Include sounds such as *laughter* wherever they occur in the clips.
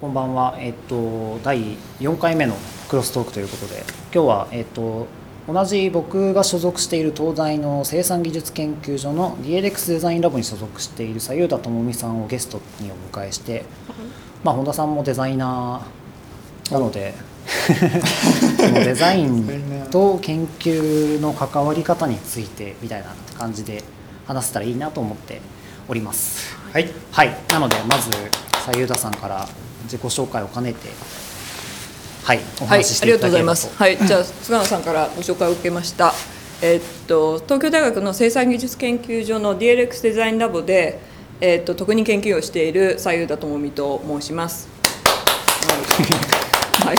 こんばんは、えっと、第4回目のクロストークということで今日は、えっと、同じ僕が所属している東大の生産技術研究所の DLX デザインラボに所属している左右田智美さんをゲストにお迎えして、まあ、本田さんもデザイナーなのでそのデザインと研究の関わり方についてみたいな感じで話せたらいいなと思っております。はい、はい、なのでまず左右田さんから自己紹介を兼ねて、はい、おはい、話ししありがとうござい。ます。はい、じゃあ菅野さんからご紹介を受けました。えっと東京大学の生産技術研究所の DLX デザインラボでえっと特任研究をしている左右田智美と申します。*laughs* はい。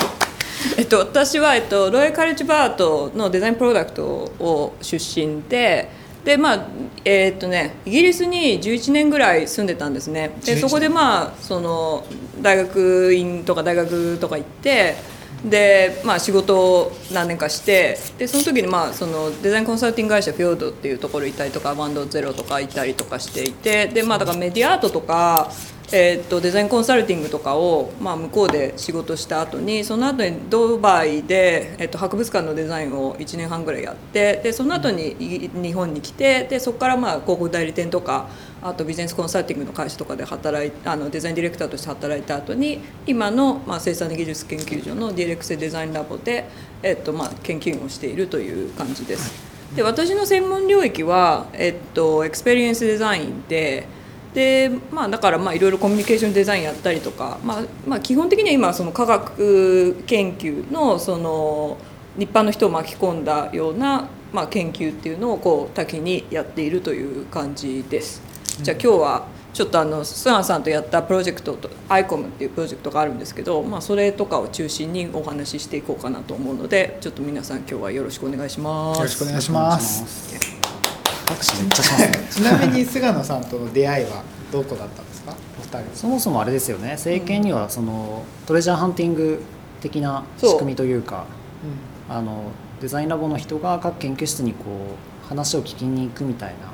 えっと私はえっとロイヤルカレッジバートのデザインプロダクトを出身で。でまあえーっとね、イギリスに11年ぐらい住んでたんですね。でそこでまあその大学院とか大学とか行ってで、まあ、仕事を何年かしてでその時にまあそのデザインコンサルティング会社フィオードっていうところ行ったりとかバンドゼロとか行ったりとかしていてで、まあ、だからメディアアートとかえー、とデザインコンサルティングとかを、まあ、向こうで仕事した後にその後にドバイで、えー、と博物館のデザインを1年半ぐらいやってでその後に日本に来てでそこからまあ広告代理店とかあとビジネスコンサルティングの会社とかで働いあのデザインディレクターとして働いた後に今の、まあ、生産技術研究所の DLX デザインラボで、えーとまあ、研究員をしているという感じです。で私の専門領域は、えっと、 experience design ででまあ、だからまあいろいろコミュニケーションデザインやったりとか、まあまあ、基本的には今その科学研究のその一般の人を巻き込んだような、まあ、研究っていうのをこう多岐にやっているという感じです。じゃあ今日はちょっとあの菅野さんとやったプロジェクトと ICOM っていうプロジェクトがあるんですけど、まあ、それとかを中心にお話ししていこうかなと思うのでちょっと皆さん今日はよろしくお願いします。よろしくお願いします。拍手めっちゃしますね。*laughs* ちなみに菅野さんとの出会いはどこだったんですか？お二人。そもそもあれですよね、政権にはそのトレジャーハンティング的な仕組みというか、あのデザインラボの人が各研究室にこう話を聞きに行くみたいな。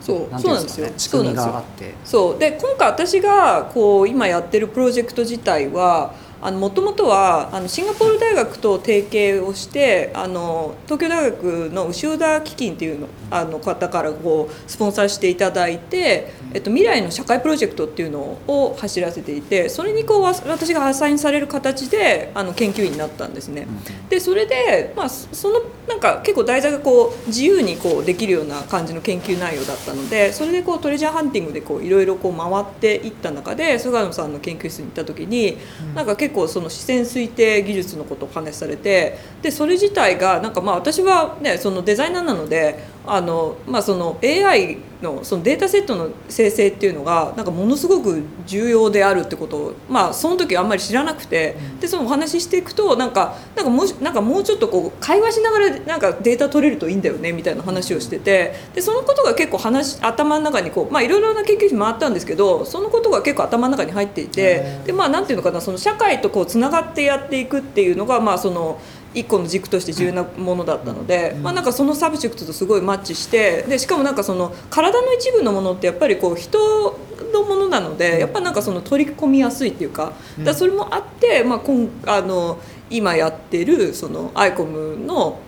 そうそうなんですよ仕組みがあって。そうで今回私がこう今やってるプロジェクト自体はもともとはあのシンガポール大学と提携をしてあの東京大学の牛尾田基金っていうのあの方からこうスポンサーしていただいて、えっと、未来の社会プロジェクトっていうのを走らせていてそれにこうわ私がアサインされる形であの研究員になったんですね。でそれで、まあ、そそのなんか結構題材がこう自由にこうできるような感じの研究内容だったのでそれでこうトレジャーハンティングでこういろいろこう回っていった中で菅野さんの研究室に行った時に、なんか結構その視線推定技術のことをお話しされてでそれ自体がなんかまあ私は、ね、そのデザイナーなのであの、まあ、その AI のそのデータセットの生成っていうのがなんかものすごく重要であるってことを、まあ、その時あんまり知らなくてでそのお話ししていくとなんかなんかもうなんかもうちょっとこう会話しながらなんかデータ取れるといいんだよねみたいな話をしててでそのことが結構話頭の中にこう、まあ、いろいろな研究室回ったんですけどそのことが結構頭の中に入っていてでまあなんていうのかなその社会とこうつながってやっていくっていうのがまあその。一個の軸として重要なものだったので、まあ、なんかそのサブジェクトとすごいマッチしてでしかもなんかその体の一部のものってやっぱりこう人のものなのでやっぱなんかその取り込みやすいっていうかだそれもあって、まあ、今あの今やってるそのアイコムの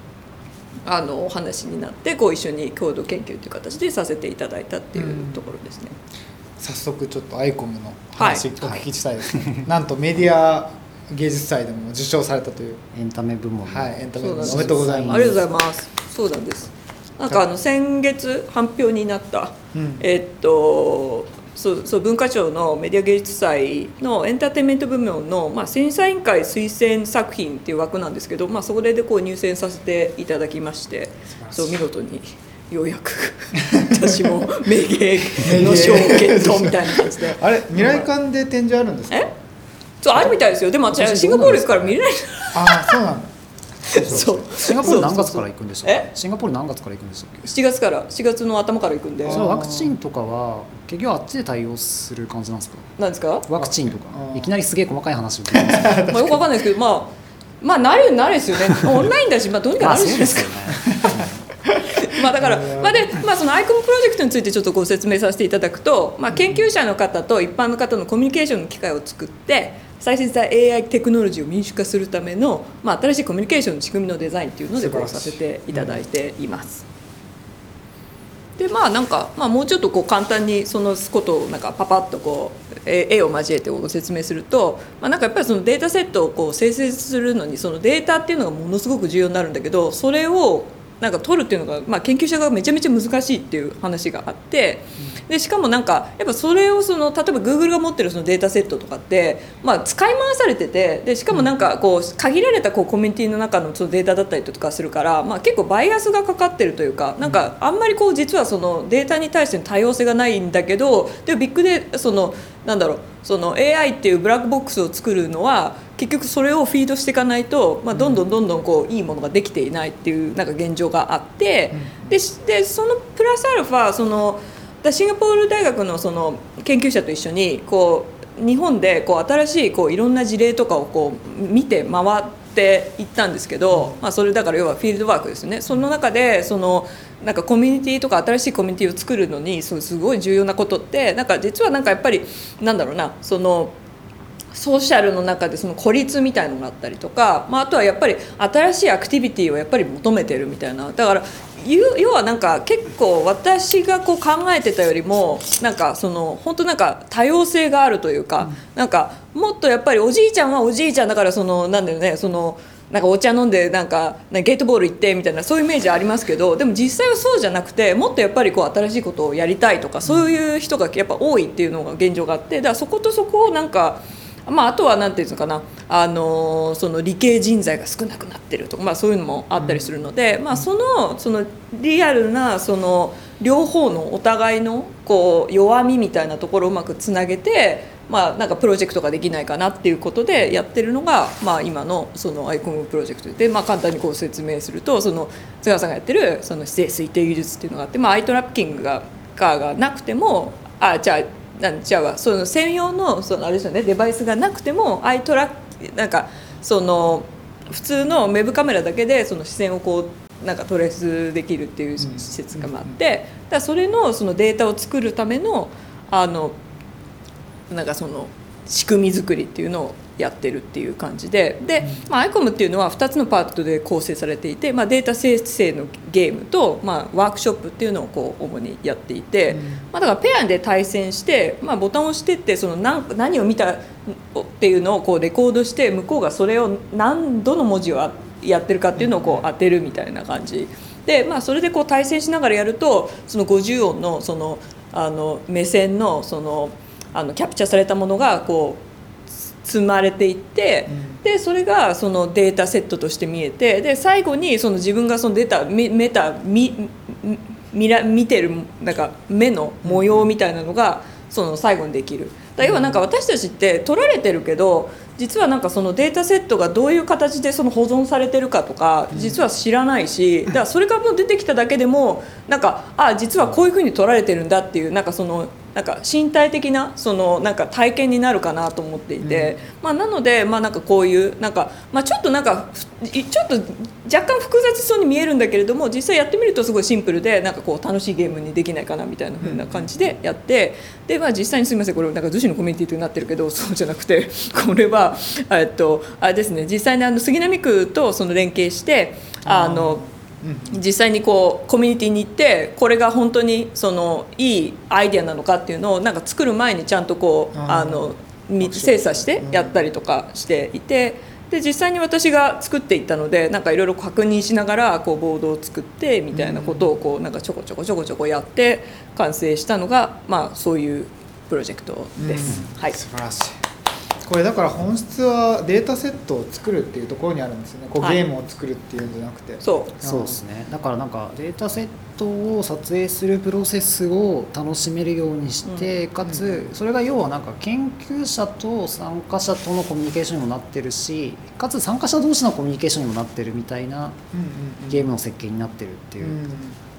あのお話になってこう一緒に共同研究という形でさせていただいたっていうところですね。早速ちょっとアイコムの話はい。お聞きしたいですね。*laughs* なんとメディア芸術祭でも受賞されたという。エンタメ部門のはい、エンタメそうなんですおめでとうございます。ありがとうございます。そうなんです。なんかあの先月発表になった、うんえっとそうそう文化庁のメディア芸術祭のエンターテインメント部門の、まあ、審査委員会推薦作品っていう枠なんですけど、まあ、それでこう入選させていただきましてそう見事にようやく *laughs* 私も名芸の賞をゲットみたいな感じであれ未来館で展示あるんですか？え？そうあるみたいですよ。でも私シンガポールですから見れない。ああ、そうなんだ。*laughs* そう。シンガポール何月から行くんでしたシンガポール何月から行くんでしたっけ7月から。4月の頭から行くんで。そのワクチンとかは結局あっちで対応する感じなんですか？なんですか？ワクチンとか。あいきなりすげえ細かい話を聞いてます。*laughs* あ、よくわかんないですけど、まあ、まあ、なるようになるですよね。*laughs* オンラインだし、まあ、どうにかなるじゃないですか。まあだから、まあでまあ、そのアイコムプロジェクトについてちょっとご説明させていただくと、まあ、研究者の方と一般の方のコミュニケーションの機会を作って最先端 AI テクノロジーを民主化するための、まあ、新しいコミュニケーションの仕組みのデザインというのでこうさせていただいています。でまあなんか、まあ、もうちょっとこう簡単にそのことをなんかパパッとこうえ絵を交えてご説明すると、まあ、なんかやっぱりそのデータセットをこう生成するのにそのデータっていうのがものすごく重要になるんだけどそれをなんか取るっていうのが、まあ、研究者がめちゃめちゃ難しいっていう話があってでしかもなんかやっぱそれをその例えば Google が持ってるそのデータセットとかって、まあ、使い回されててでしかもなんかこう限られたこうコミュニティの中のそのデータだったりとかするから、まあ、結構バイアスがかかってるというかなんかあんまりこう実はそのデータに対しての多様性がないんだけどでもビッグでそのなんだろうその AI っていうブラックボックスを作るのは結局それをフィードしていかないと、まあ、どんどんどんどんこういいものができていないっていうなんか現状があってでしでそのプラスアルファそのだシンガポール大学のその研究者と一緒にこう日本でこう新しいこういろんな事例とかをこう見て回っていったんですけど、まあ、それだから要はフィールドワークですよね。その中でそのなんかコミュニティとか新しいコミュニティを作るのにすごい重要なことってなんか実はなんかやっぱりなんだろうなそのソーシャルの中でその孤立みたいのがあったりとか、まあ、あとはやっぱり新しいアクティビティをやっぱり求めてるみたいなだから要要はなんか結構私がこう考えてたよりもなんかその本当なんか多様性があるというか、なんかもっとやっぱりおじいちゃんはおじいちゃんだからそのなんだよねそのなんかお茶飲んでなんかゲートボール行ってみたいなそういうイメージありますけどでも実際はそうじゃなくてもっとやっぱりこう新しいことをやりたいとかそういう人がやっぱ多いっていうのが現状があってだからそことそこをなんか。まあ、あとは何て言うんですかな、あのその理系人材が少なくなってるとか、まあ、そういうのもあったりするので、まあ、そのそのリアルなその両方のお互いのこう弱みみたいなところをうまくつなげて、まあ、なんかプロジェクトができないかなっていうことでやってるのが、まあ、今のそのアイコムプロジェクト。で、まあ、簡単にこう説明するとその津川さんがやってるその姿勢推定技術っていうのがあって、まあ、アイトラッキングががなくてもあじゃあなんじゃあその専用のそのあれですよねデバイスがなくてもアイトラッなんかその普通のウェブカメラだけでその視線をこうなんかトレースできるっていう施設があって、だそれのそのデータを作るためのあのなんかその仕組み作りっていうのをやってるっていう感じで。で、まあ、アイコムっていうのは2つのパートで構成されていて、まあ、データ生成のゲームと、まあ、ワークショップっていうのをこう主にやっていて、まあ、だからペアで対戦して、まあ、ボタンを押してってその何何を見たっていうのをこうレコードして向こうがそれを何どの文字をやってるかっていうのをこう当てるみたいな感じ。で、まあ、それでこう対戦しながらやるとその50音のそのあの目線のそのあのキャプチャーされたものがこう積まれていって、でそれがそのデータセットとして見えてで最後にその自分がそのデータ見メタ見見ら見てるなんか目の模様みたいなのがその最後にできる。だ要はなんか私たちって取られてるけど実はなんかそのデータセットがどういう形でその保存されてるかとか実は知らないしだから *laughs* それがもう出てきただけでもなんかあ実はこういうふうに取られてるんだっていうなんかそのなんか身体的なそのなんか体験になるかなと思っていて、まあ、なので、まあ、なんかこういうなんか、まあ、ちょっとなんかちょっと若干複雑そうに見えるんだけれども実際やってみるとすごいシンプルでなんかこう楽しいゲームにできないかなみたいな風な感じでやってで、まあ、実際にすみませんこれなんか逗子のコミュニティとなってるけど *laughs* そうじゃなくてこれはえっとあれですね実際にあの杉並区とその連携してあの。実際にこうコミュニティに行ってこれが本当にそのいいアイデアなのかっていうのをなんか作る前にちゃんとこうあのみ精査してやったりとかしていてで実際に私が作っていったのでなんかいろいろ確認しながらこうボードを作ってみたいなことをこうなんかちょこちょこちょこちょこやって完成したのがまあそういうプロジェクトです。はい。素晴らしいこれだから本質はデータセットを作るっていうところにあるんですよね。こうはい。ゲームを作るっていうんじゃなくて、そう。そうですね。だからなんかデータセットを撮影するプロセスを楽しめるようにして、かつそれが要はなんか研究者と参加者とのコミュニケーションにもなってるしかつ参加者同士のコミュニケーションにもなってるみたいなうんうんうん。ゲームの設計になってるっていううん。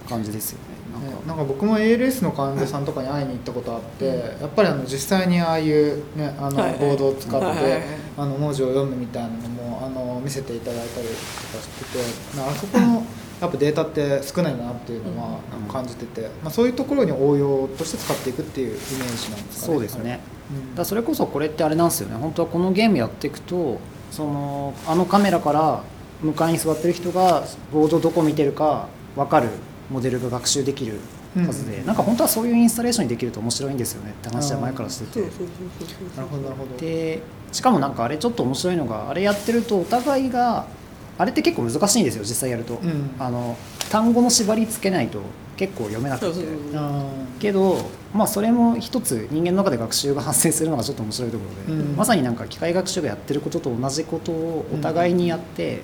感じですよね。なんか。ねなんか僕も ALS の患者さんとかに会いに行ったことあって、やっぱりあの実際にああいう、ね、あのボードを使って、はいはいはい。あの文字を読むみたいなのもあの見せていただいたりとかしててなあそこのやっぱデータって少ないなっていうのはうん。感じてて、まあ、そういうところに応用として使っていくっていうイメージなんですかねそうですね、うん。だからそれこそこれってあれなんですよね。本当はこのゲームやっていくとそのあのカメラから向かいに座ってる人がボードどこ見てるか分かるモデルが学習できるはずで、うんなんか本当はそういうインスタレーションにできると面白いんですよねって話は前からしてて。なるほどなるほど。でしかもなんかあれちょっと面白いのがあれやってるとお互いがあれって結構難しいんですよ実際やると、うん。あの単語の縛りつけないと結構読めなくて。そうそうそう。あけど、まあ、それも一つ人間の中で学習が発生するのがちょっと面白いところで、うん。まさになんか機械学習がやってることと同じことをお互いにやって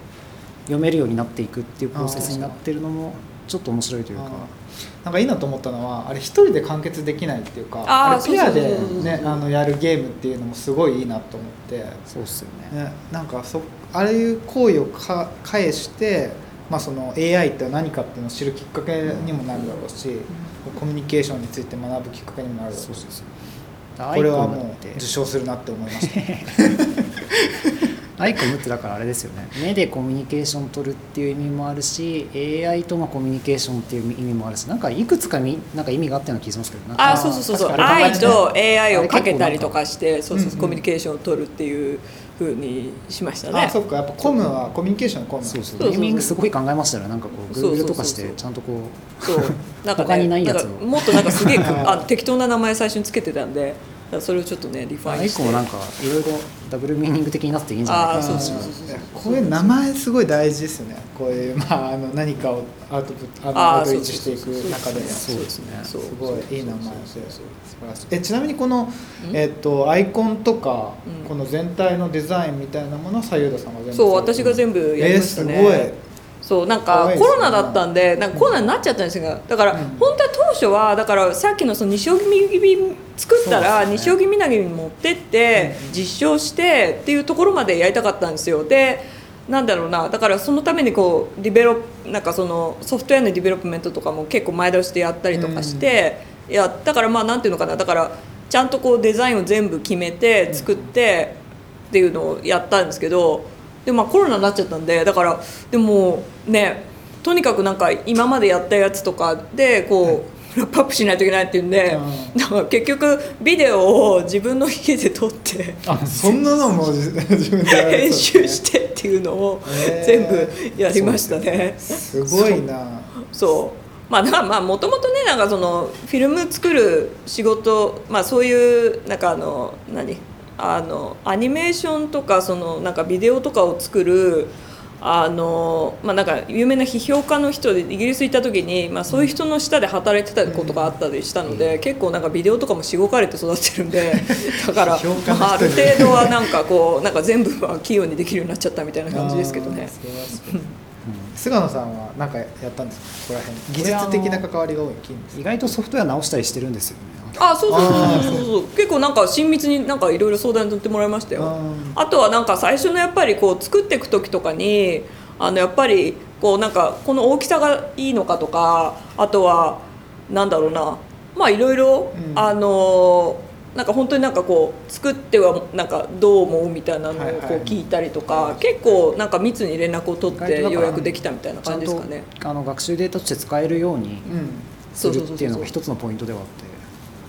読めるようになっていくっていうプロセスになってるのもちょっと面白いというか。ー。なんかいいなと思ったのはあれ一人で完結できないっていうかあれペアでそうそうそうそう。ねあのやるゲームっていうのもすごいいいなと思って。そうっすよね。ね、なんかそああいう行為をか返して、まあ、その AI って何かっていうのを知るきっかけにもなるだろうし、コミュニケーションについて学ぶきっかけにもなるだろうし。これはもう受賞するなって思いました。*laughs* アイコムってだからあれですよね。目でコミュニケーション取るっていう意味もあるし AI とのコミュニケーションっていう意味もあるしなんかいくつかみなんか意味があったような気がしますけどなんかあそうそうそうそう。愛と AI をかけたりとかしてそうそううんそうコミュニケーションを取るっていうふうにしましたね。あそっか。やっぱコムはコミュニケーションのコム。そうそう。ネーミングすごい考えましたよね。なんかこうそうそうそう。Google とかしてちゃんとこうそう。なんか他ねにないやつを。もっとなんかすげえ *laughs* あ適当な名前最初につけてたんでそれをちょっとね refine して。アイコムもなんかいろいろダブルミーニング的になっていいんじゃないかな。あーそうそうそうそうこう。いう名前すごい大事ですよね。こういう、*laughs* まあ、あの何かをアウトプットアウトリーチしていく中で。そうですねそう。すごいいい名前で素晴らしい。えちなみにこの、うん？えっとアイコンとか、うん。この全体のデザインみたいなものは左右田さんが全部そう私が全部やりましたね、えーすごいそうなんかコロナだったんでなんかコロナになっちゃったんですがだからうん。本当は当初はだからさっきのその西荻君作ったら西荻みなぎに持ってって実証してっていうところまでやりたかったんですよ。でなんだろうなだからそのためにこう develo なんかそのソフトウェアの development とかも結構前倒しでやったりとかして、いやだからまあなんていうのかなだからちゃんとこうデザインを全部決めて作ってっていうのをやったんですけどでまあコロナになっちゃったんでだからでもねとにかくなんか今までやったやつとかでこうラップアップしないといけないっていうんで、うだから結局ビデオを自分の家で撮ってあそんなのも自 *laughs* 自分でやる編集してっていうのを全部やりましたね。すごいな。そう。まあだからまあもともとねなんかそのフィルム作る仕事まあそういうなんかあの何？あのアニメーションとかそのなんかビデオとかを作るあのまあなんか有名な批評家の人でイギリス行った時に、まあ、そういう人の下で働いてたことがあったりしたので、結構なんかビデオとかもしごかれて育ってるんで *laughs* だから、あ、ある程度はなんかこうなんか全部は器用にできるようになっちゃったみたいな感じですけどね。菅野さんは何かやったんですか？ここら辺。技術的な関わりが多い意外とソフトウェア直したりしてるんですよねあそうそうそうそう。そう。結構なんか親密になんかいろいろ相談に乗ってもらいましたよ。ああとはなんか最初のやっぱりこう作っていく時とかにあのやっぱりこうなんかこの大きさがいいのかとかあとはなんだろうな。まあいろいろうん。あのなんか本当になんかこう作ってはなんかどう思うみたいなのをこう聞いたりとか、結構なんか密に連絡を取って意外とだからようやくできたみたいな感じですかね。あの学習データとして使えるようにうん。するっていうのが一つのポイントではあって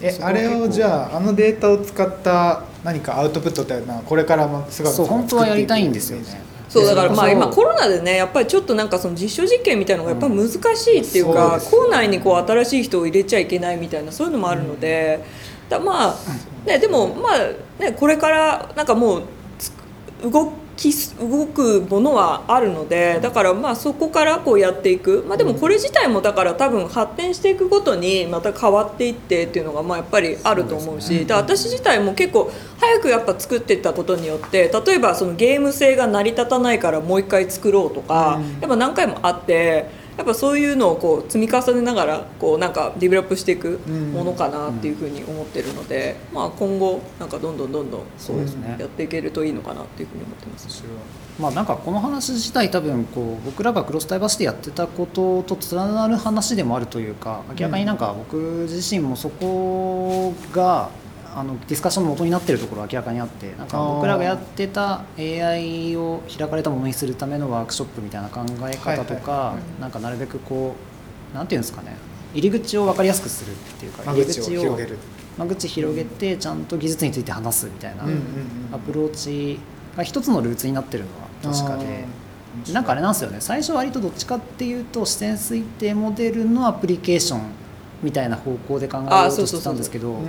えあれをじあゃああのデータを使った何かアウトプットっていうのはこれからも菅野さんがそう本当はやりたいんですよね。そうだからまあ今コロナでねやっぱりちょっとなんかその実証実験みたいなのがやっぱ難しいっていうか、校内にこう新しい人を入れちゃいけないみたいなそういうのもあるので、だまあ、ね、でもまあねこれからなんかもうつ動動くものはあるのでだからまあそこからこうやっていく。まあでもこれ自体もだから多分発展していくごとにまた変わっていってっていうのがまあやっぱりあると思うしだ私自体も結構早くやっぱ作っていったことによって例えばそのゲーム性が成り立たないからもう一回作ろうとか、うん。やっぱ何回もあってやっぱそういうのをこう積み重ねながらこうなんかディベロップしていくものかなっていうふうに思ってるので、まあ、今後なんかどんどんどんどんそうですね。やっていけるといいのかなっていうふうに思ってます。まあなんかこの話自体多分こう僕らがクロスダイバーシティやってたこととつながる話でもあるというか明らかになんか僕自身もそこがあのディスカッションの元になっているところ明らかにあってなんか僕らがやってた AI を開かれたものにするためのワークショップみたいな考え方とかなんかなるべくこうなんていうんですかね入り口を分かりやすくするっていうか間入り口を広げる。間口広げてちゃんと技術について話すみたいなアプローチが一つのルーツになってるのは確かで。なんかあれなんですよね。最初割とどっちかっていうと視線推定モデルのアプリケーションみたいな方向で考えようとしてたんですけど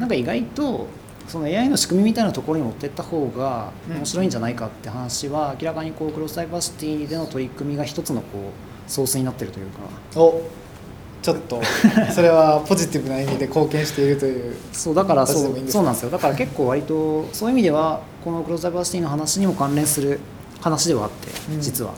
なんか意外とその AI の仕組みみたいなところに持っていった方が面白いんじゃないかって話は明らかにこうクロスダイバーシティでの取り組みが一つのこうソースになってるというか。おちょっと *laughs* それはポジティブな意味で貢献しているという。そうだからそうそうなんですよ。だから結構割とそういう意味ではこのクロスダイバーシティの話にも関連する話ではあってうん。実は。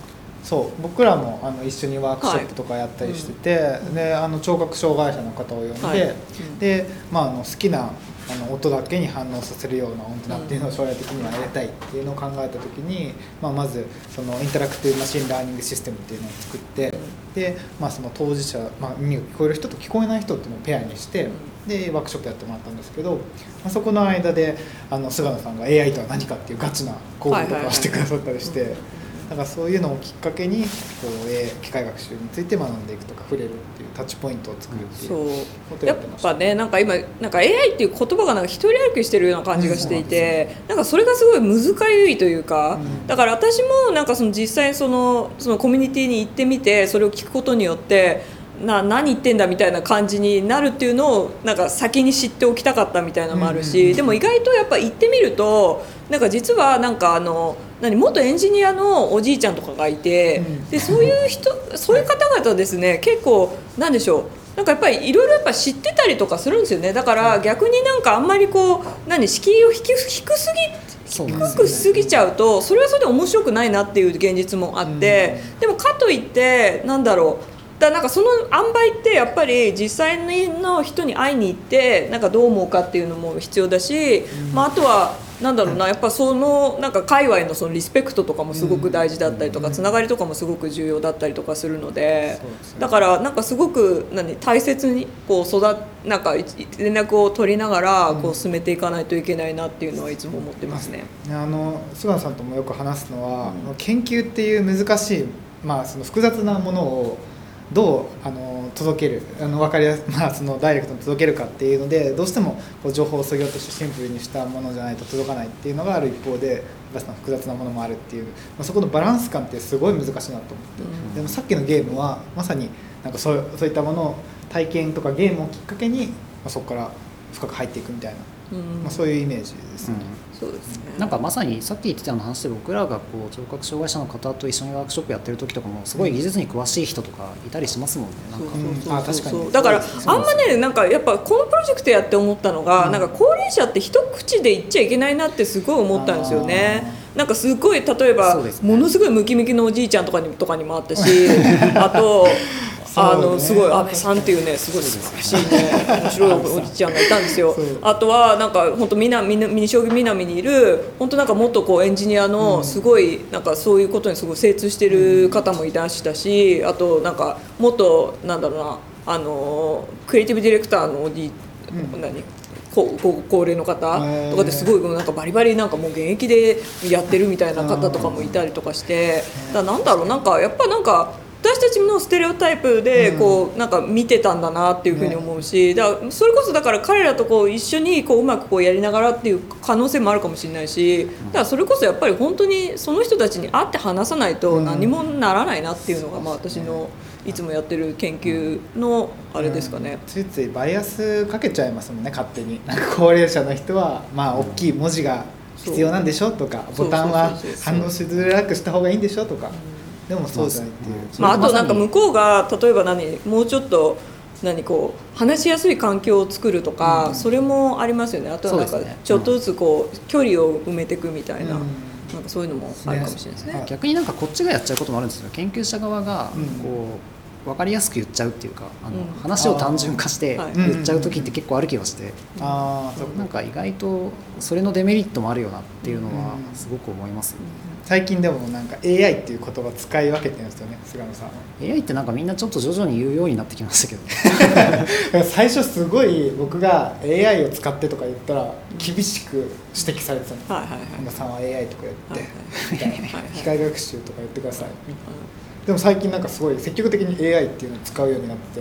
そう僕らもあの一緒にワークショップとかやったりしてて、であの聴覚障害者の方を呼んで、はい。うんで、まあ、あの好きなあの音だけに反応させるような音程っていうのを将来的にはやりたいっていうのを考えた時に、まあ、まずその interactive machine learning system っていうのを作ってで、まあ、その当事者、まあ、耳が聞こえる人と聞こえない人っていうのをペアにしてでワークショップやってもらったんですけど、まあ、そこの間であの菅野さんが AI とは何かっていうガチな講義とかをしてくださったりして。だからそういうのをきっかけにこう、えー機械学習について学んでいくとか触れるっていうタッチポイントを作るっていうそう。ことやってやっました。ぱねなんか今なんか AI っていう言葉がなんか一人歩きしてるような感じがしていて、なんかそれがすごいむず痒いというか、うん。だから私もなんかその実際そのそのコミュニティに行ってみてそれを聞くことによってな何言ってんだみたいな感じになるっていうのをなんか先に知っておきたかったみたいなのもあるし、うんうんうん。でも意外とやっぱ行ってみるとなんか実はなんかあの何元エンジニアのおじいちゃんとかがいて、うん。でそういう人そういう方々ですね結構なんでしょうなんかやっぱりいろいろやっぱ知ってたりとかするんですよね。だから逆になんかあんまりこう何敷居を低すぎ低くしすぎちゃうとそれはそれで面白くないなっていう現実もあって、でもかといってなんだろうだからなんかその塩梅ってやっぱり実際の人に会いに行ってなんかどう思うかっていうのも必要だし、まあ、あとはなんだろうなやっぱそのなんか界隈のそのリスペクトとかもすごく大事だったりとかつながりとかもすごく重要だったりとかするのでだからなんかすごく何大切にこう育なんかい連絡を取りながらこう進めていかないといけないなっていうのはいつも思ってますね。ねあの菅野さんともよく話すのは、研究っていう難しい、まあ、その複雑なものをどうあの届けるあの分かりやす、*laughs* まあ、そのダイレクトに届けるかっていうのでどうしてもこう情報を削ぎ落としてシンプルにしたものじゃないと届かないっていうのがある一方で複雑なものもあるっていう、まあ、そこのバランス感ってすごい難しいなと思って、でもさっきのゲームはまさになんかそうそういったものを体験とかゲームをきっかけに、まあ、そこから深く入っていくみたいな、うん。まあ、そういうイメージですね。そうですね。なんかまさにさっき言ってたような話で僕らがこう聴覚障害者の方と一緒にワークショップやってる時とかもすごい技術に詳しい人とかいたりしますもんね。なんか。確かにだからあんまねなんかやっぱこのプロジェクトやって思ったのが、うん。なんか高齢者って一口で言っちゃいけないなってすごい思ったんですよね。なんかすごい例えば、ね。ものすごいムキムキのおじいちゃんとかにとかにもあったし *laughs* あとあのすごい安倍さんっていうねすごい素晴らしいね面白いおじちゃんがいたんですよ。あとはなんか本当ミニ将棋南にいる本当なんか元こうエンジニアのすごいなんかそういうことにすごい精通してる方もいらしたしあとなんか元なんだろうなあのクリエイティブディレクターのおじ、うん。何こご高齢の方とかですごいなんかバリバリなんかもう現役でやってるみたいな方とかもいたりとかして。だなんだろうなんかやっぱなんか私たちのステレオタイプでこうなんか見てたんだなっていうふうに思うしだそれこそだから彼らとこう一緒にこううまくこうやりながらっていう可能性もあるかもしれないしだからそれこそやっぱり本当にその人たちに会って話さないと何もならないなっていうのがまあ私のいつもやってる研究のあれですかね。ついついバイアスかけちゃいますもんね勝手に。なんか高齢者の人はまあ大きい文字が必要なんでしょとかボタンは反応しづらくした方がいいんでしょとかでもそうじゃないっていう、まあ、あとなんか向こうが例えば何もうちょっと何こう話しやすい環境を作るとか、それもありますよね。あとはなんかちょっとずつこう距離を埋めていくみたいな,、うん。なんかそういうのもあるかもしれないですね。はい。逆になんかこっちがやっちゃうこともあるんですよ。研究者側がうん。こう分かりやすく言っちゃうっていうかあのうん。話を単純化してはい。言っちゃう時って結構ある気がして。ああそうなんか意外とそれのデメリットもあるよなっていうのはうん。すごく思いますよね。最近でもなんか AI っていう言葉使い分けてるんですよね菅野さんは。AI ってなんかみんなちょっと徐々に言うようになってきましたけど。ね *laughs* 最初すごい僕が AI を使ってとか言ったら厳しく指摘されてたんですはいはい。はいさんは AI とか言って、みたいなはいはい。機械学習とか言ってください。でも最近なんかすごい積極的に AI っていうのを使うようになって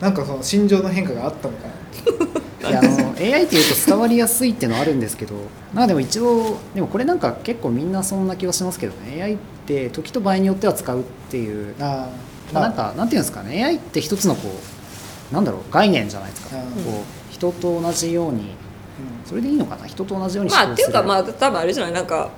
なんかその心情の変化があったのかなあの AI っていうと伝わりやすいっていうのはあるんですけどなんかでも一応でもこれなんか結構みんなそんな気はしますけどね。AI って時と場合によっては使うっていうあーまあ、なんかなんていうんですかね。AI って一つのこうなんだろう概念じゃないですか、うん。こう人と同じようにそれでいいのかな？人と同じようにまあっていうかまああ多分あれじゃない？なんか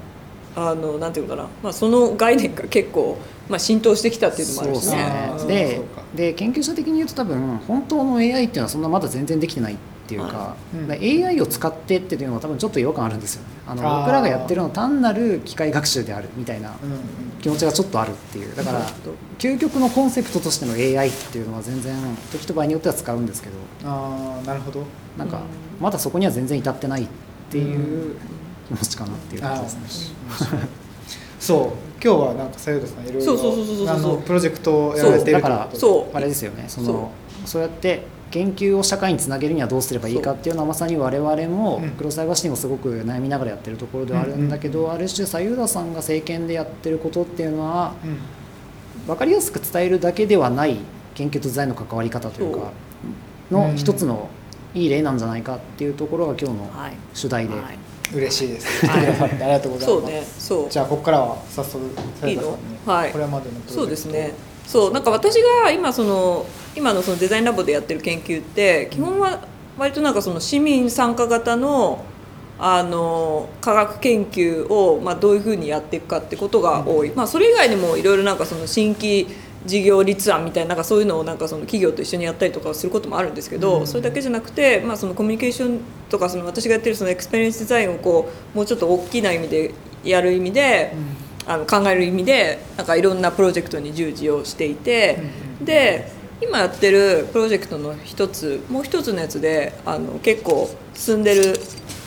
あのなんていうのかな、まあ、その概念が結構、まあ、浸透してきたっていうのもあるしそうね。でで研究者的に言うと多分本当の AI っていうのはそんなまだ全然できてないっていうか,、はい。うん。AI を使ってっていうのは多分ちょっと違和感あるんですよね。あの僕らがやってるのは単なる機械学習であるみたいな気持ちがちょっとあるっていう。だから究極のコンセプトとしての AI っていうのは全然時と場合によっては使うんですけど。ああなるほど。なんかうん。まだそこには全然至ってないっていう気持ちかなっていう感じですね。そう。今日はなんかさゆださんいろいそうそうそうそうそうろあのプロジェクトをやられてるだからそう。あれですよね。そのそうやって研究を社会につなげるにはどうすればいいかっていうのはまさに我々もうん。クロサイバーシティもすごく悩みながらやってるところではあるんだけうんうん。どある種左右田さんが政権でやってることっていうのはうん。分かりやすく伝えるだけではない研究とデザインの関わり方というかの一つのいい例なんじゃないかっていうところが今日のはい。主題で。はい。嬉しいです。来てくださってありがとうございそうます。ねそう。じゃあここからは早速さいいのやかさんにはい。これまでのプロジェクトそうですねそうなんか私が今その今のそのデザインラボでやってる研究って基本は割となんかその市民参加型のあの科学研究をまあどういうふうにやっていくかってことが多い、まあ、それ以外にもいろいろなんかその新規事業立案みたいななんかそういうのをなんかその企業と一緒にやったりとかすることもあるんですけど、うん。それだけじゃなくて、まあ、そのコミュニケーションとかその私がやってるそのエクスペリエンスデザインをこうもうちょっと大きな意味でやる意味で、あの考える意味でなんかいろんなプロジェクトに従事をしていて、で今やってるプロジェクトの一つもう一つのやつであの結構進んでる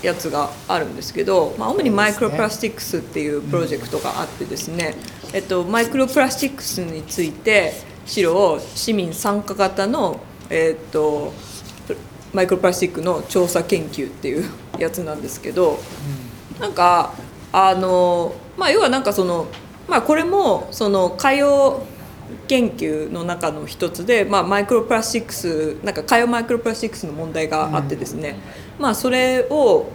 やつがあるんですけど、まあ、主にマイクロプラスチックスっていうプロジェクトがあってですね、えっと、マイクロプラスチックスについて白を市民参加型の、えっと、マイクロプラスチックの調査研究っていうやつなんですけどなんかあのまあ要はなんかそのまあこれもその海洋研究の中の一つで、まあ、マイクロプラスチックスなんか海洋マイクロプラスチックスの問題があってですね、まあそれを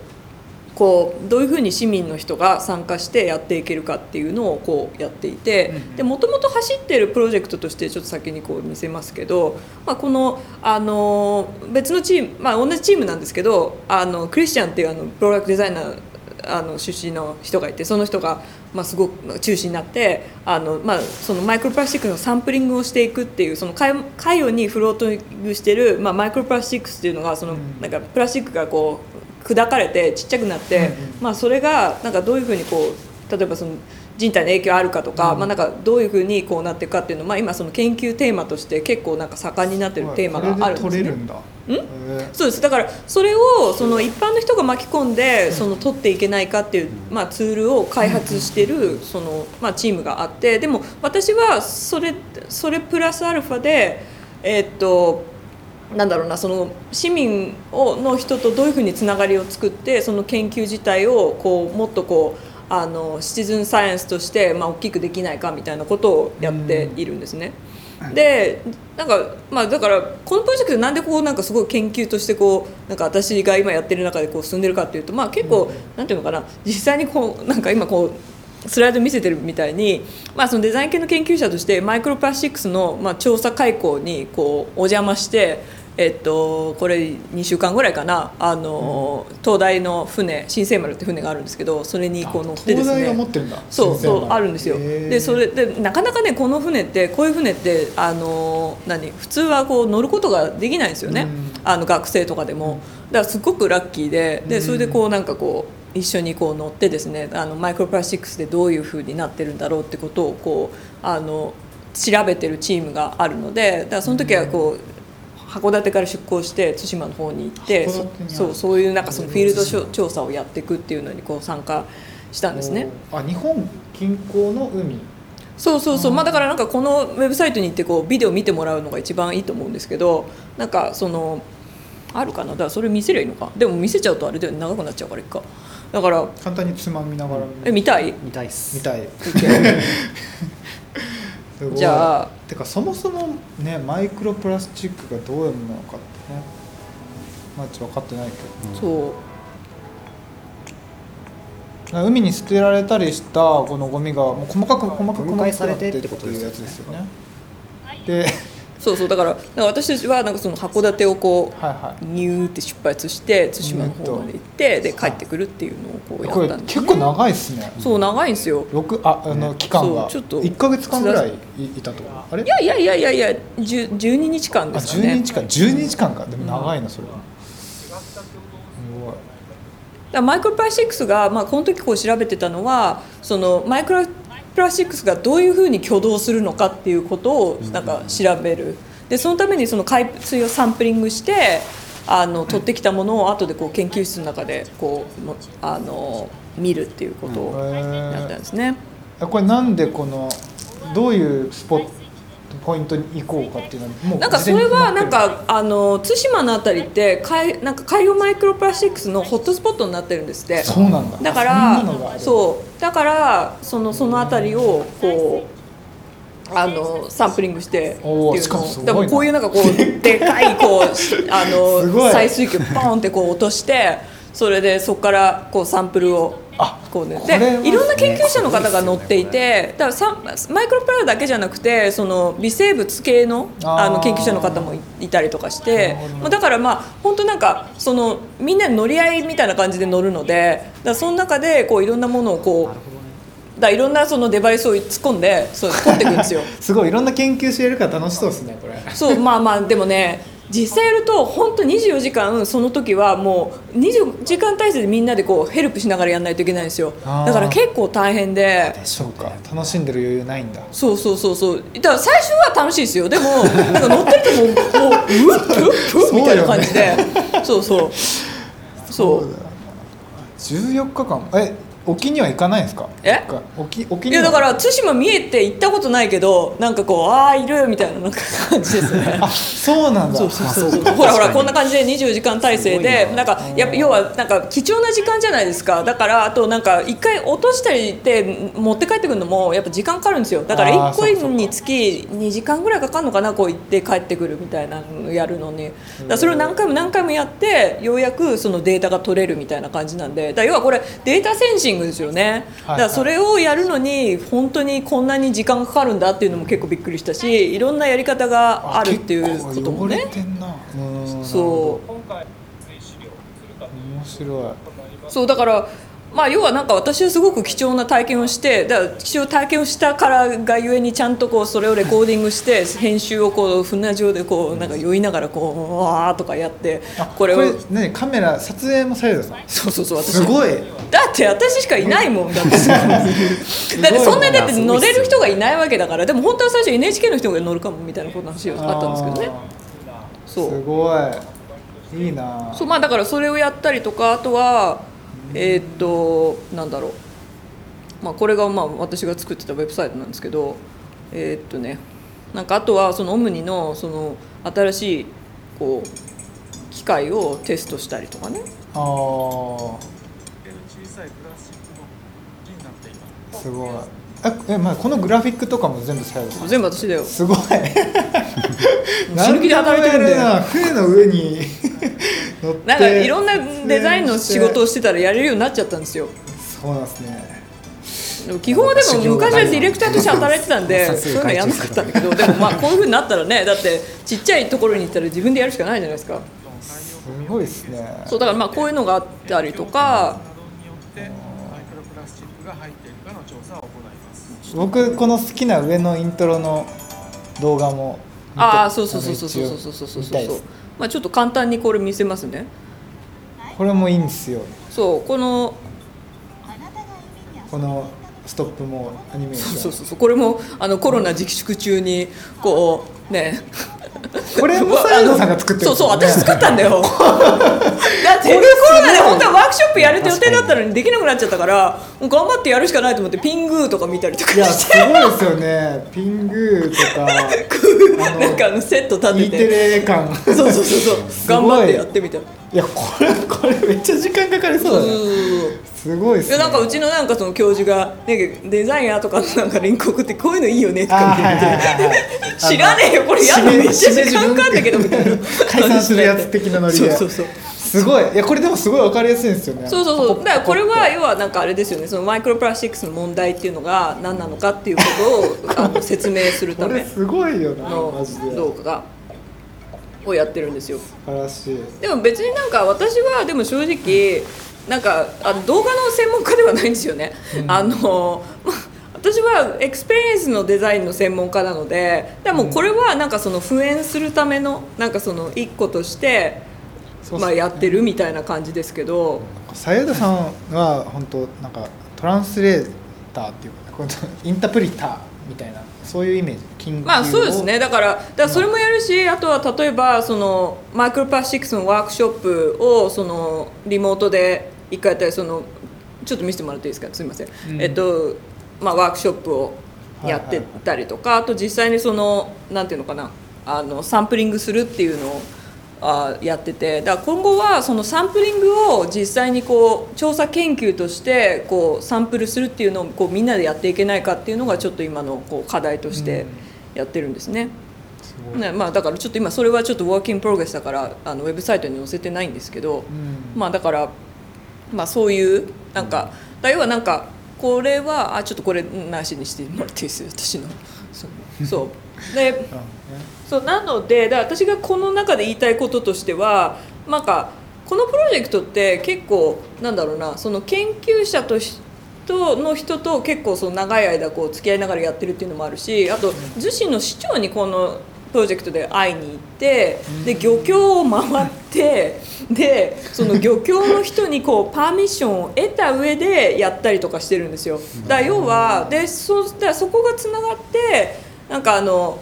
こうどういうふうに市民の人が参加してやっていけるかっていうのをこうやっていてもともと走っているプロジェクトとしてちょっと先にこう見せますけど、まあ、このあの別のチーム、まあ、同じチームなんですけどあのクリスチャンっていうあのプロダクトデザイナーあの出身の人がいてその人が、まあ、すごく中心になってあの、まあ、そのマイクロプラスチックのサンプリングをしていくっていうその海洋海洋にフロートングしてる、まあ、マイクロプラスチックスっていうのがその、うん。なんかプラスチックがこう砕かれてちっちゃくなって、まあ、それがなんかどういうふうにこう例えばその人体の影響あるかとか,、うん。まあ、なんかどういうふうにこうなっていくかっていうのを、まあ、今その研究テーマとして結構なんか盛んになってるテーマがあるんですね。んそうです。だからそれをその一般の人が巻き込んでその取っていけないかっていう、まあ、ツールを開発してるその、まあ、チームがあってでも私はそれそれプラスアルファでえーっとなんだろうなその市民をの人とどういうふうにつながりを作ってその研究自体をこうもっとこうあのシチズンサイエンスとして、まあ、大きくできないかみたいなことをやっているんですね。でなんかまあだからこのプロジェクトなんでこうなんかすごい研究としてこうなんか私が今やってる中でこう進んでるかっていうとまあ結構なんていうのかな実際にこうなんか今こうスライド見せてるみたいに、まあ、そのデザイン系の研究者としてマイクロプラスチックスの、まあ、調査開口にこうお邪魔して、えっと、これ2週間ぐらいかな。あの、東大の船新生丸って船があるんですけどそれにこう乗ってですね。東大が持ってるんだ。そうそうあるんですよ。でそれでなかなかねこの船ってこういう船ってあの何普通はこう乗ることができないんですよね、うん。あの学生とかでも。だからすごくラッキーで。でそれでこうなんかこう一緒にこう乗ってですねあのマイクロプラスチックスでどういうふうになってるんだろうってことをこうあの調べてるチームがあるのでだからその時はこう函館から出港して対馬の方に行ってそそうそういうなんかそのフィールド調調査をやっていくっていうのにこう参加したんですね。あ日本近郊の海。そうそうそう、まあ、だからなんかこのウェブサイトに行ってこうビデオ見てもらうのが一番いいと思うんですけどなんかそのあるかな？だからそれ見せりゃいいのか？でも見せちゃうとあれで長くなっちゃうからいいかだから簡単につまみながら。え見たい？見たいっす。見たい *laughs* *laughs* *laughs* じゃあ。てかそもそもねマイクロプラスチックがどういうものなのかってね。まあちょっと分かってないけそう。ど海に捨てられたりしたこのゴミがもう細かく細かく細かく分解されてってことですよね。やつですよね。でそうそうだからだから私たちはなんかその函館をこうはいはい。ニューって出発して対馬の方まで行ってで帰ってくるっていうのをこうやったんです、結構長いっすね。そう長いんですよ。六ああの期間が。ちょっと1か月間ぐらいいいたとあれいやいやいやいやいや10 12日間あですかね。12日間。12日間か。でも長いなそれは。すごい。だからマイクロプラスチックスが、まあ、この時こう調べてたのはそのマイクロプラスチックスがどういうふうに挙動するのかっていうことをなんか調べる。でそのためにその海水をサンプリングしてあの取ってきたものを後でこう研究室の中でこうもあの見るっていうことをやったんですね。えこれなんでこのどういうスポットポイントに行こうかっていうのはもうなんかそれはなんかあの対馬のあたりって海なんか海洋マイクロプラスチックスのホットスポットになってるんですって。そうなんだ。だからそう。だからそのそのあたりをこうあのサンプリングしてっていうでもこういうなんかこう *laughs* でかいこうあの採水器をポンってこう落としてそれでそこからこうサンプルをあこうね。でいろんな研究者の方が乗っていてだからさマイクロプラだけじゃなくてその微生物系のあの研究者の方もいいたりとかしてだからまあ本当なんかそのみんな乗り合いみたいな感じで乗るのでだその中でこういろんなものをこうだいろんなそのデバイスを突っ込んでそう取っていくんですよ。*laughs* すごいいろんな研究してやるから楽しそうですねこれ。そうまあまあでもね実際やると本当24時間その時はもう24時間体制でみんなでこうヘルプしながらやらないといけないんですよ。だから結構大変で。そうか。楽しんでる余裕ないんだ。そうそうそうそう。だから最初は楽しいですよ。でもなんか乗ってるともうこううっふっふみたいな感じで。そうそうそう。だよ。な14日間。え沖には行かないんですか？え？沖沖には。いやだから対馬見えて行ったことないけどなんかこうああいるみたいななんか感じですね。あそうなんだ。そうそうそう。そうほらほらこんな感じで24時間体制でな。んかやっぱ要はなんか貴重な時間じゃないですか。だからあとなんか一回落としたりって持って帰ってくるのもやっぱ時間かかるんですよ。だから1あーそうかそうか。個につき2時間ぐらいかかるのかな？こう行って帰ってくるみたいなのやるのに。だそれを何回も何回もやってようやくそのデータが取れるみたいな感じなんで。だ要はこれデータセンシングですよね。だからそれをやるのに本当にこんなに時間かかるんだっていうのも結構びっくりしたしいろんなやり方があるっていうこともね。そう。面白い。そうだからまあ要はなんか私はすごく貴重な体験をしてだから貴重な体験をしたからがゆえにちゃんとこうそれをレコーディングして編集をこう船上でこうなんか酔いながらこうわーとかやってあこれを何カメラ撮影もされるんですか？そうそうそう私。すごい。だって私しかいないもんだって。*laughs* だってそんなにだって乗れる人がいないわけだから。でも本当は最初 NHK の人が乗るかもみたいなことの話があったんですけどね。そう。すごい。いいな。そうまあだからそれをやったりとかあとはえーっとなんだろう。まあこれがまあ私が作ってたウェブサイトなんですけどえーっとねなんかあとはそのオムニのその新しいこう機械をテストしたりとかね。あー。す。ごい。ええ、まあ、このグラフィックとかも全部される。ん全部私だよ。すごい。*laughs* 死ぬ気で働いてるんだよ。な。船の上になんかいろんなデザインの仕事をしてたらやれるようになっちゃったんですよ。そうなんですね。でも基本はでも昔はディレクターとして働いてたんで *laughs* そういうのやんなかったんだけどでもまあこういうふうになったらねだってちっちゃいところに行ったら自分でやるしかないじゃないですか。すごいですね。そうだからまあこういうのがあったりとか。僕この好きな上のイントロの動画もああそうそうそうそうそうそうそうそうそう。見たいですまあちょっと簡単にこれ見せますね。これもいいんですよ。そうこのこのストップもアニメーション。そうそうそうこれもあのコロナ自粛中にこうねこれもサイドさんが作ってるそうそう私作ったんだよ。*laughs* だってコロナで本当はワークショップやるって予定だったのにできなくなっちゃったから頑張ってやるしかないと思ってピングーとか見たりとかいやすしてごいですよね。ピングーとか。*laughs* なんかあのセット立 E テててレ感。そうそうそうそう。*laughs* 頑張ってやってみたいやこれこれめっちゃ時間かかりそうだね。すごいっすね。いやなんかうちのなんかその教授が、ね、デザインやとかなんかリンク送ってこういうのいいよねとかあーはいは *laughs* 知らねえよこれやるのめっちゃ時間かかんだけど。みたいな解散するやつ的なノリで。*laughs* そうそうそうすごい。いやこれでもすごいわかりやすいんですよね。そうそうそう。だからこれは要はなんかあれですよね。そのマイクロプラスチックスの問題っていうのが何なのかっていうことをあの説明するため。すごいよなのマジで。動画をやってるんですよ。でも別になんか私はでも正直なんかあの動画の専門家ではないんですよね、あのま私はエクスペリエンスのデザインの専門家なのででもこれはなんかその普遍するためのなんかその一個としてまあやってるみたいな感じですけど。左右田さんは本当なんかトランスレーターっていうかインタプリターみたいなそういうイメージ研究をまあそうですね。だからだからそれもやるしあとは例えばそのマイクロプラスチックスのワークショップをそのリモートで一回やったりそのちょっと見せてもらっていいですか？すみません、うん。えっとまあワークショップをやってたりとか、あと実際にそのなんていうのかな？あのサンプリングするっていうのをあやってて。だから今後はそのサンプリングを実際にこう調査研究としてこうサンプルするっていうのをこうみんなでやっていけないかっていうのがちょっと今のこう課題としてやってるんですね。ねまあ、だからちょっと今それはちょっとワーキングプログレスだからあのウェブサイトに載せてないんですけど、うん。まあだから、まあ、そういうなんかだ要はなんかこれはあちょっとこれなしにしてもらっていいです私の。そう。そう。でそうなのでだ私がこの中で言いたいこととしてはなんかこのプロジェクトって結構なんだろうなその研究者としとの人と結構その長い間こう付き合いながらやってるっていうのもあるしあと逗子の市長にこのプロジェクトで会いに行ってで漁協を回って *laughs* でその漁協の人にこうパーミッションを得た上でやったりとかしてるんですよ。だ要はでそそこがつながってなんかあの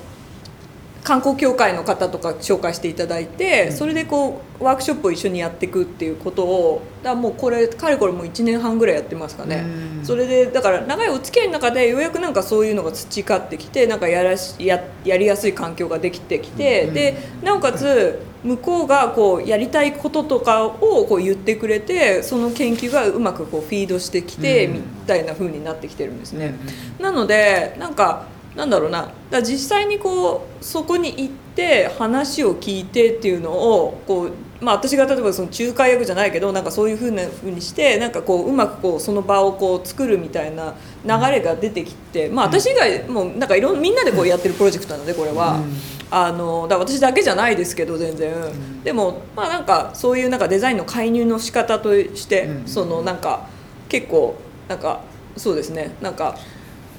観光協会の方とか紹介していただいて、それでこうワークショップを一緒にやっていくっていうことをだもうこれかれこれもう1年半ぐらいやってますかね、うん。それでだから長いお付き合いの中でようやくなんかそういうのが培ってきてなんかやらしややりやすい環境ができてきて、うんでなおかつ向こうがこうやりたいこととかをこう言ってくれてその研究がうまくこうフィードしてきてうん。みたいな風になってきてるんですね。うん。なのでなんかなんだろうな。だ実際にこうそこに行って話を聞いてっていうのをこう、まあ、私が例えばその仲介役じゃないけどなんかそういうふうなふうにしてなんかこううまくこうその場をこう作るみたいな流れが出てきて、まあ、私以外もなんかいろんみんなでこうやってるプロジェクトなのでこれは。あのだ私だけじゃないですけど全然、ん。でもまあなんかそういうなんかデザインの介入の仕方として、うん。そのなんか結構なんかそうですね。なんか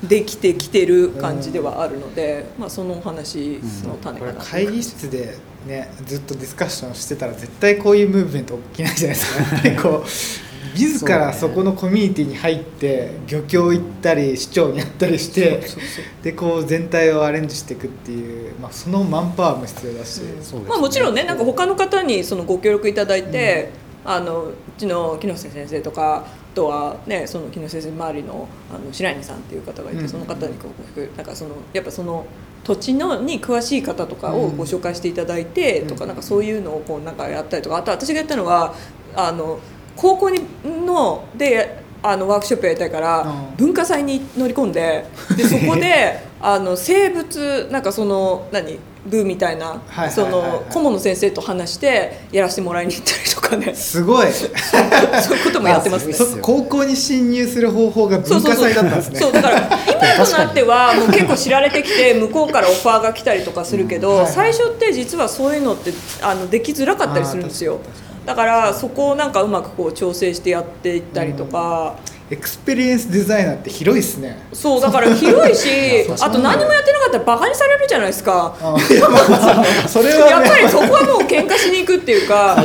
できてきてる感じではあるので、まあそのお話の種これかなと会議室でねずっとディスカッションしてたら絶対こういうムーブメント起きないじゃないですか。やっぱりこう自らそこのコミュニティに入って漁協行ったり市長にやったりしてでこう全体をアレンジしていくっていう、まあ、そのマンパワーも必要だし、そうですね。まあ、もちろんねなんか他の方にそのご協力いただいて、あのうちの木下先生とかあとはねその木下先生周りのあの白稲さんっていう方がいて、その方にこうなんかそのやっぱその土地のに詳しい方とかをご紹介していただいて、とかなんかそういうのをこうなんかやったりとかあと私がやったのはあの高校にのであのワークショップやりたいから、文化祭に乗り込んででそこであの生物なんかその何部みたいな、顧問の先生と話してやらせてもらいに行ったりとかね。すごい。そういうこともやってますね。あすごいそ高校に侵入する方法が文化祭だったんですね。そうだから今となってはもう結構知られてきて向こうからオファーが来たりとかするけど、はいはい。最初って実はそういうのってあのできづらかったりするんですよ。だからそこをなんかうまくこう調整してやっていったりとか、エクスペリエンスデザイナーって広いですね。そうだから広いし *laughs* あと何もやってなかったらバカにされるじゃないですか。それはね。*laughs* やっぱりそこはもう喧嘩しに行くっていうか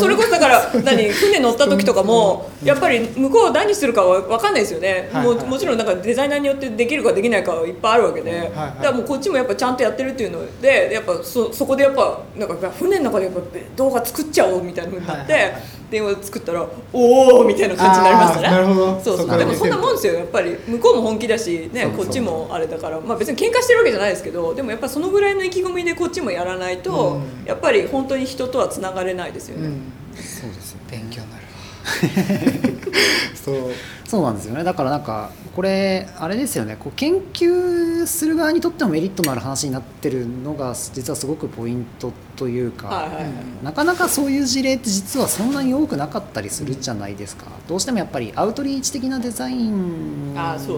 それこそだから何船乗った時とかもやっぱり向こう何するかは分かんないですよね、はいはい。ももちろんなんかデザイナーによってできるかできないかはいっぱいあるわけで、はいはいだからもうこっちもやっぱちゃんとやってるっていうのでやっぱそそこでやっぱなんか船の中でやっぱ動画作っちゃおうみたいなふうになって、はいはいはい。電話作ったらおおみたいな感じになりましたね。なるほど。そうそう。ででもそんなもんですよ。やっぱり向こうも本気だしねこっちもあれだから。まあ別に喧嘩してるわけじゃないですけどでもやっぱそのぐらいの意気込みでこっちもやらないと、うん。やっぱり本当に人とはつながれないですよね、うん。そうですよ。勉強になるわ。*laughs* そう。そうなんですよね。だからなんかこれあれですよね。こう研究する側にとってもメリットのある話になってるのが実はすごくポイントというか、はいはいはい。なかなかそういう事例って実はそんなに多くなかったりするじゃないですか、どうしてもやっぱりアウトリーチ的なデザイン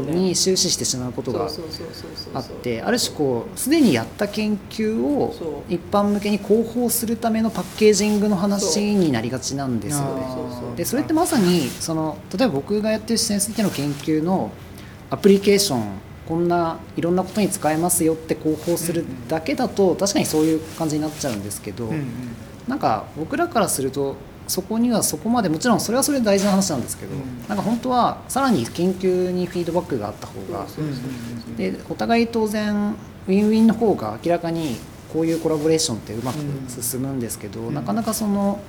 に終始してしまうことがあってある種こうすでにやった研究を一般向けに広報するためのパッケージングの話になりがちなんですよ。ね。でそれってまさにその例えば僕がやってる自然推定の研究のアプリケーションこんないろんなことに使えますよって広報するだけだと確かにそういう感じになっちゃうんですけど、なんか僕らからするとそこにはそこまでもちろんそれはそれで大事な話なんですけど、うん。なんか本当はさらに研究にフィードバックがあった方がでお互い当然ウィンウィンの方が明らかにこういうコラボレーションってうまく進むんですけど、うん。なかなかその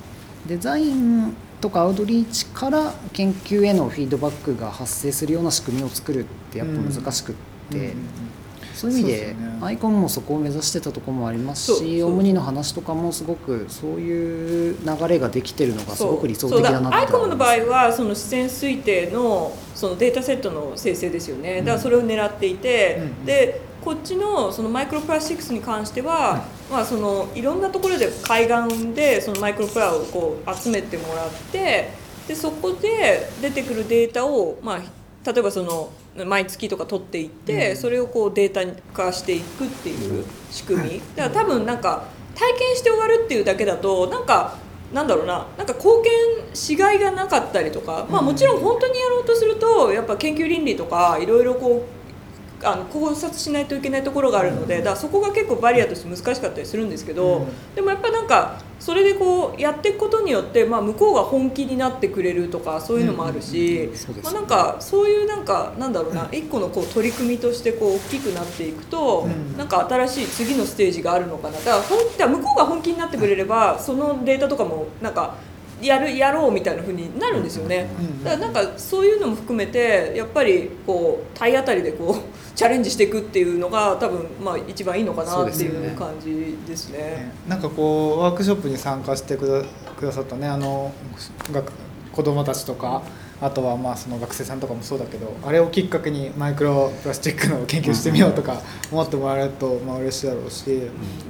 デザインとかアウトリーチから研究へのフィードバックが発生するような仕組みを作るってやっぱ難しくって、そういう意味でアイコンもそこを目指してたところもありますしオムニの話とかもすごくそういう流れができてるのがすごく理想的だなそう。だアイコムの場合ははその視線推定のそのデータセットの生成ですよね。だからそれを狙っていて、うんでこっちのそのマイクロプラスチックスに関しては、まあ、そのいろんなところで海岸でそのマイクロプラをこう集めてもらってでそこで出てくるデータを、まあ、例えばその毎月とか取っていって、うん。それをこうデータ化していくっていう仕組み。だから多分なんか体験して終わるっていうだけだとなんかなんだろうななんか貢献しがいがなかったりとか、まあ、もちろん本当にやろうとするとやっぱ研究倫理とかいろいろこうあの考察しないといけないところがあるのでだからそこが結構バリアとして難しかったりするんですけど、うん。でもやっぱなんかそれでこうやっていくことによって、まあ、向こうが本気になってくれるとかそういうのもあるし、まあ、なんかそういうなんかなんだろうな一個のこう取り組みとしてこう大きくなっていくと、うん。なんか新しい次のステージがあるのかな。だから本だ向こうが本気になってくれればそのデータとかもなんかやるやろうみたいな風になるんですよね。うんだからなんかそういうのも含めてやっぱりこう体当たりでこう *laughs* チャレンジしていくっていうのが多分まあ一番いいのかなっていう感じですね。ねなんかこうワークショップに参加してくださったねあの学子供たちとかあとはまあその学生さんとかもそうだけどあれをきっかけにマイクロプラスチックの研究してみようとか思ってもらえるとまあ嬉しいだろうし、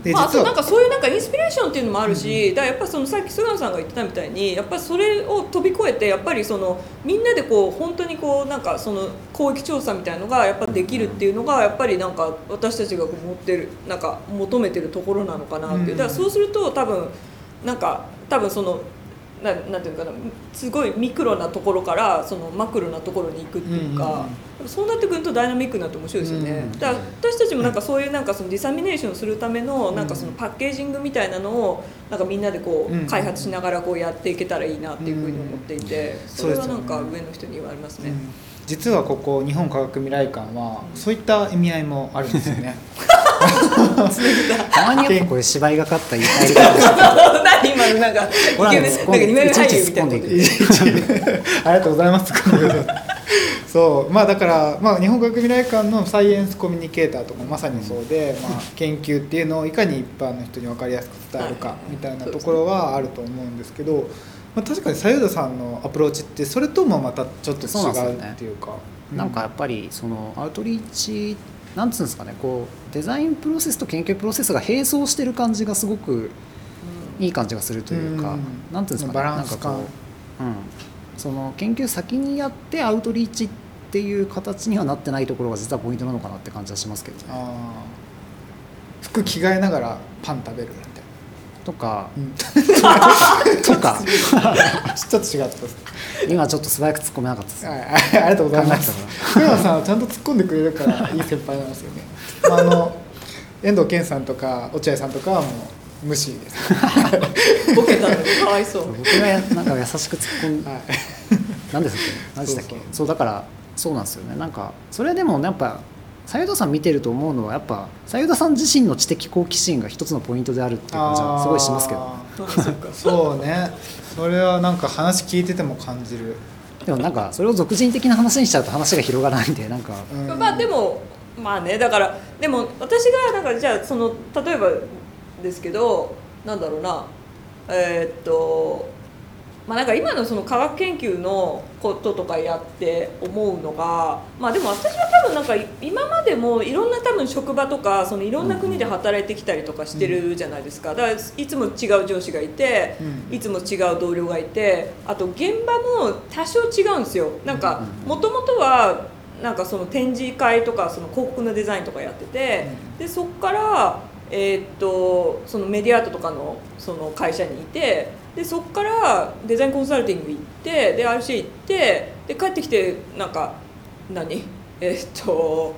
でまあ、なんかそういうなんかインスピレーションっていうのもあるし、だからやっぱそのさっき菅野さんが言ってたみたいにやっぱそれを飛び越えてやっぱりそのみんなでこう本当にこうなんかその広域調査みたいなのがやっぱできるっていうのがやっぱりなんか私たちがこう持ってるなんか求めてるところなのかなって。いう、うん。だからそうすると多分なんか多分そのななんていうかなすごいミクロなところからそのマクロなところに行くっていうか、そうなってくるとダイナミックになって面白いですよね、うんだから私たちもなんかそういうなんかそのディサミネーションするためのなんかそのパッケージングみたいなのをなん。かみんなでこうんう開発しながらこうやっていけたらいいなっていうふうに思っていてそれはなんか上の人に言われますね。うん実はここ日本科学未来館はそういった意味合いもあるんですよね。たまにやっぱこういう芝居がかった言い入り方です何今のなんか *laughs* イ俺ケメンなんか二枚目俳優いちいちみたいなありがとうございます。*laughs* そう。まあだから、まあ、日本科学未来館のサイエンスコミュニケーターとかまさにそうで、まあ、研究っていうのをいかに一般の人に分かりやすく伝えるかはいみたいなところはあると思うんですけど、まあ、確かに左右田さんのアプローチってそれともまたちょっと違そうっていうか。なんかやっぱりそのアウトリーチなんつうんですかねこうデザインプロセスと研究プロセスが並走してる感じがすごくいい感じがするというか、うん。なんていうんですかねバランス感。なんかこう、うん、その研究先にやってアウトリーチっていう形にはなってないところが実はポイントなのかなって感じはしますけどね。服着替えながらパン食べるとかな。*laughs* とか *laughs* ちょっと違ったです。今ちょっと素早く突っ込めなかったです。はい、あありがとうございます。福山さんはちゃんと突っ込んでくれるからいい先輩なんですよね。まあ、あの遠藤健さんとか落合さんとかはもう無視です。ボケたのにかわいそう僕がやなんか優しく突っ込んはい。何ですっけ？何でしたっけ？そうだからそうなんですよねなんかそれでもやっぱさゆださん見てると思うのはやっぱさゆださん自身の知的好奇心が一つのポイントであるっていう感じはすごいしますけど。そうね。それはなんか話聞いてても感じる、でもなんかそれを俗人的な話にしちゃうと話が広がらないんでなんか。うん。まあでもまあねだからでも私がなんかじゃあその例えばですけどなんだろうな。えーっとまあなんか今のその科学研究のこととかやって思うのがまあでも私は多分なんか今までもいろんな多分職場とかそのいろんな国で働いてきたりとかしてるじゃないですか。だからいつも違う上司がいてうん。いつも違う同僚がいてあと現場も多少違うんですよ。なんかもともとはなんかその展示会とかその広告のデザインとかやっててでそこからえーっとそのメディアアートとかのその会社にいてでそこからデザインコンサルティング行ってで RC 行ってで帰ってきてなんか何？えーっと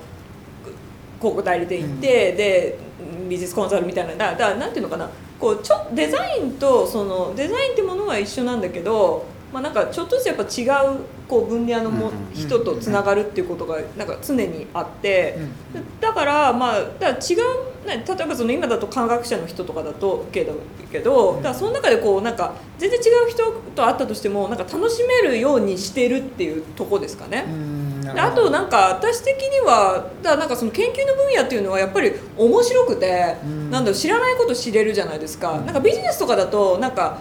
広告代理店行って、でビジネスコンサルみたいな。だだなんていうのかな。こうちょデザインとそのデザインってものは一緒なんだけど、まあ、なんかちょっとずつやっぱ違うこう分野のも人とつながるっていうことがなんか常にあって。うんだからまあだから違うね例えばその今だと科学者の人とかだとけどけどだからその中でこうなんか全然違う人と会ったとしてもなんか楽しめるようにしてるっていうとこですかね。あとなんか私的にはだなんかその研究の分野っていうのはやっぱり面白くて、うん。なんだろう知らないこと知れるじゃないですか、うん。なんかビジネスとかだとなんか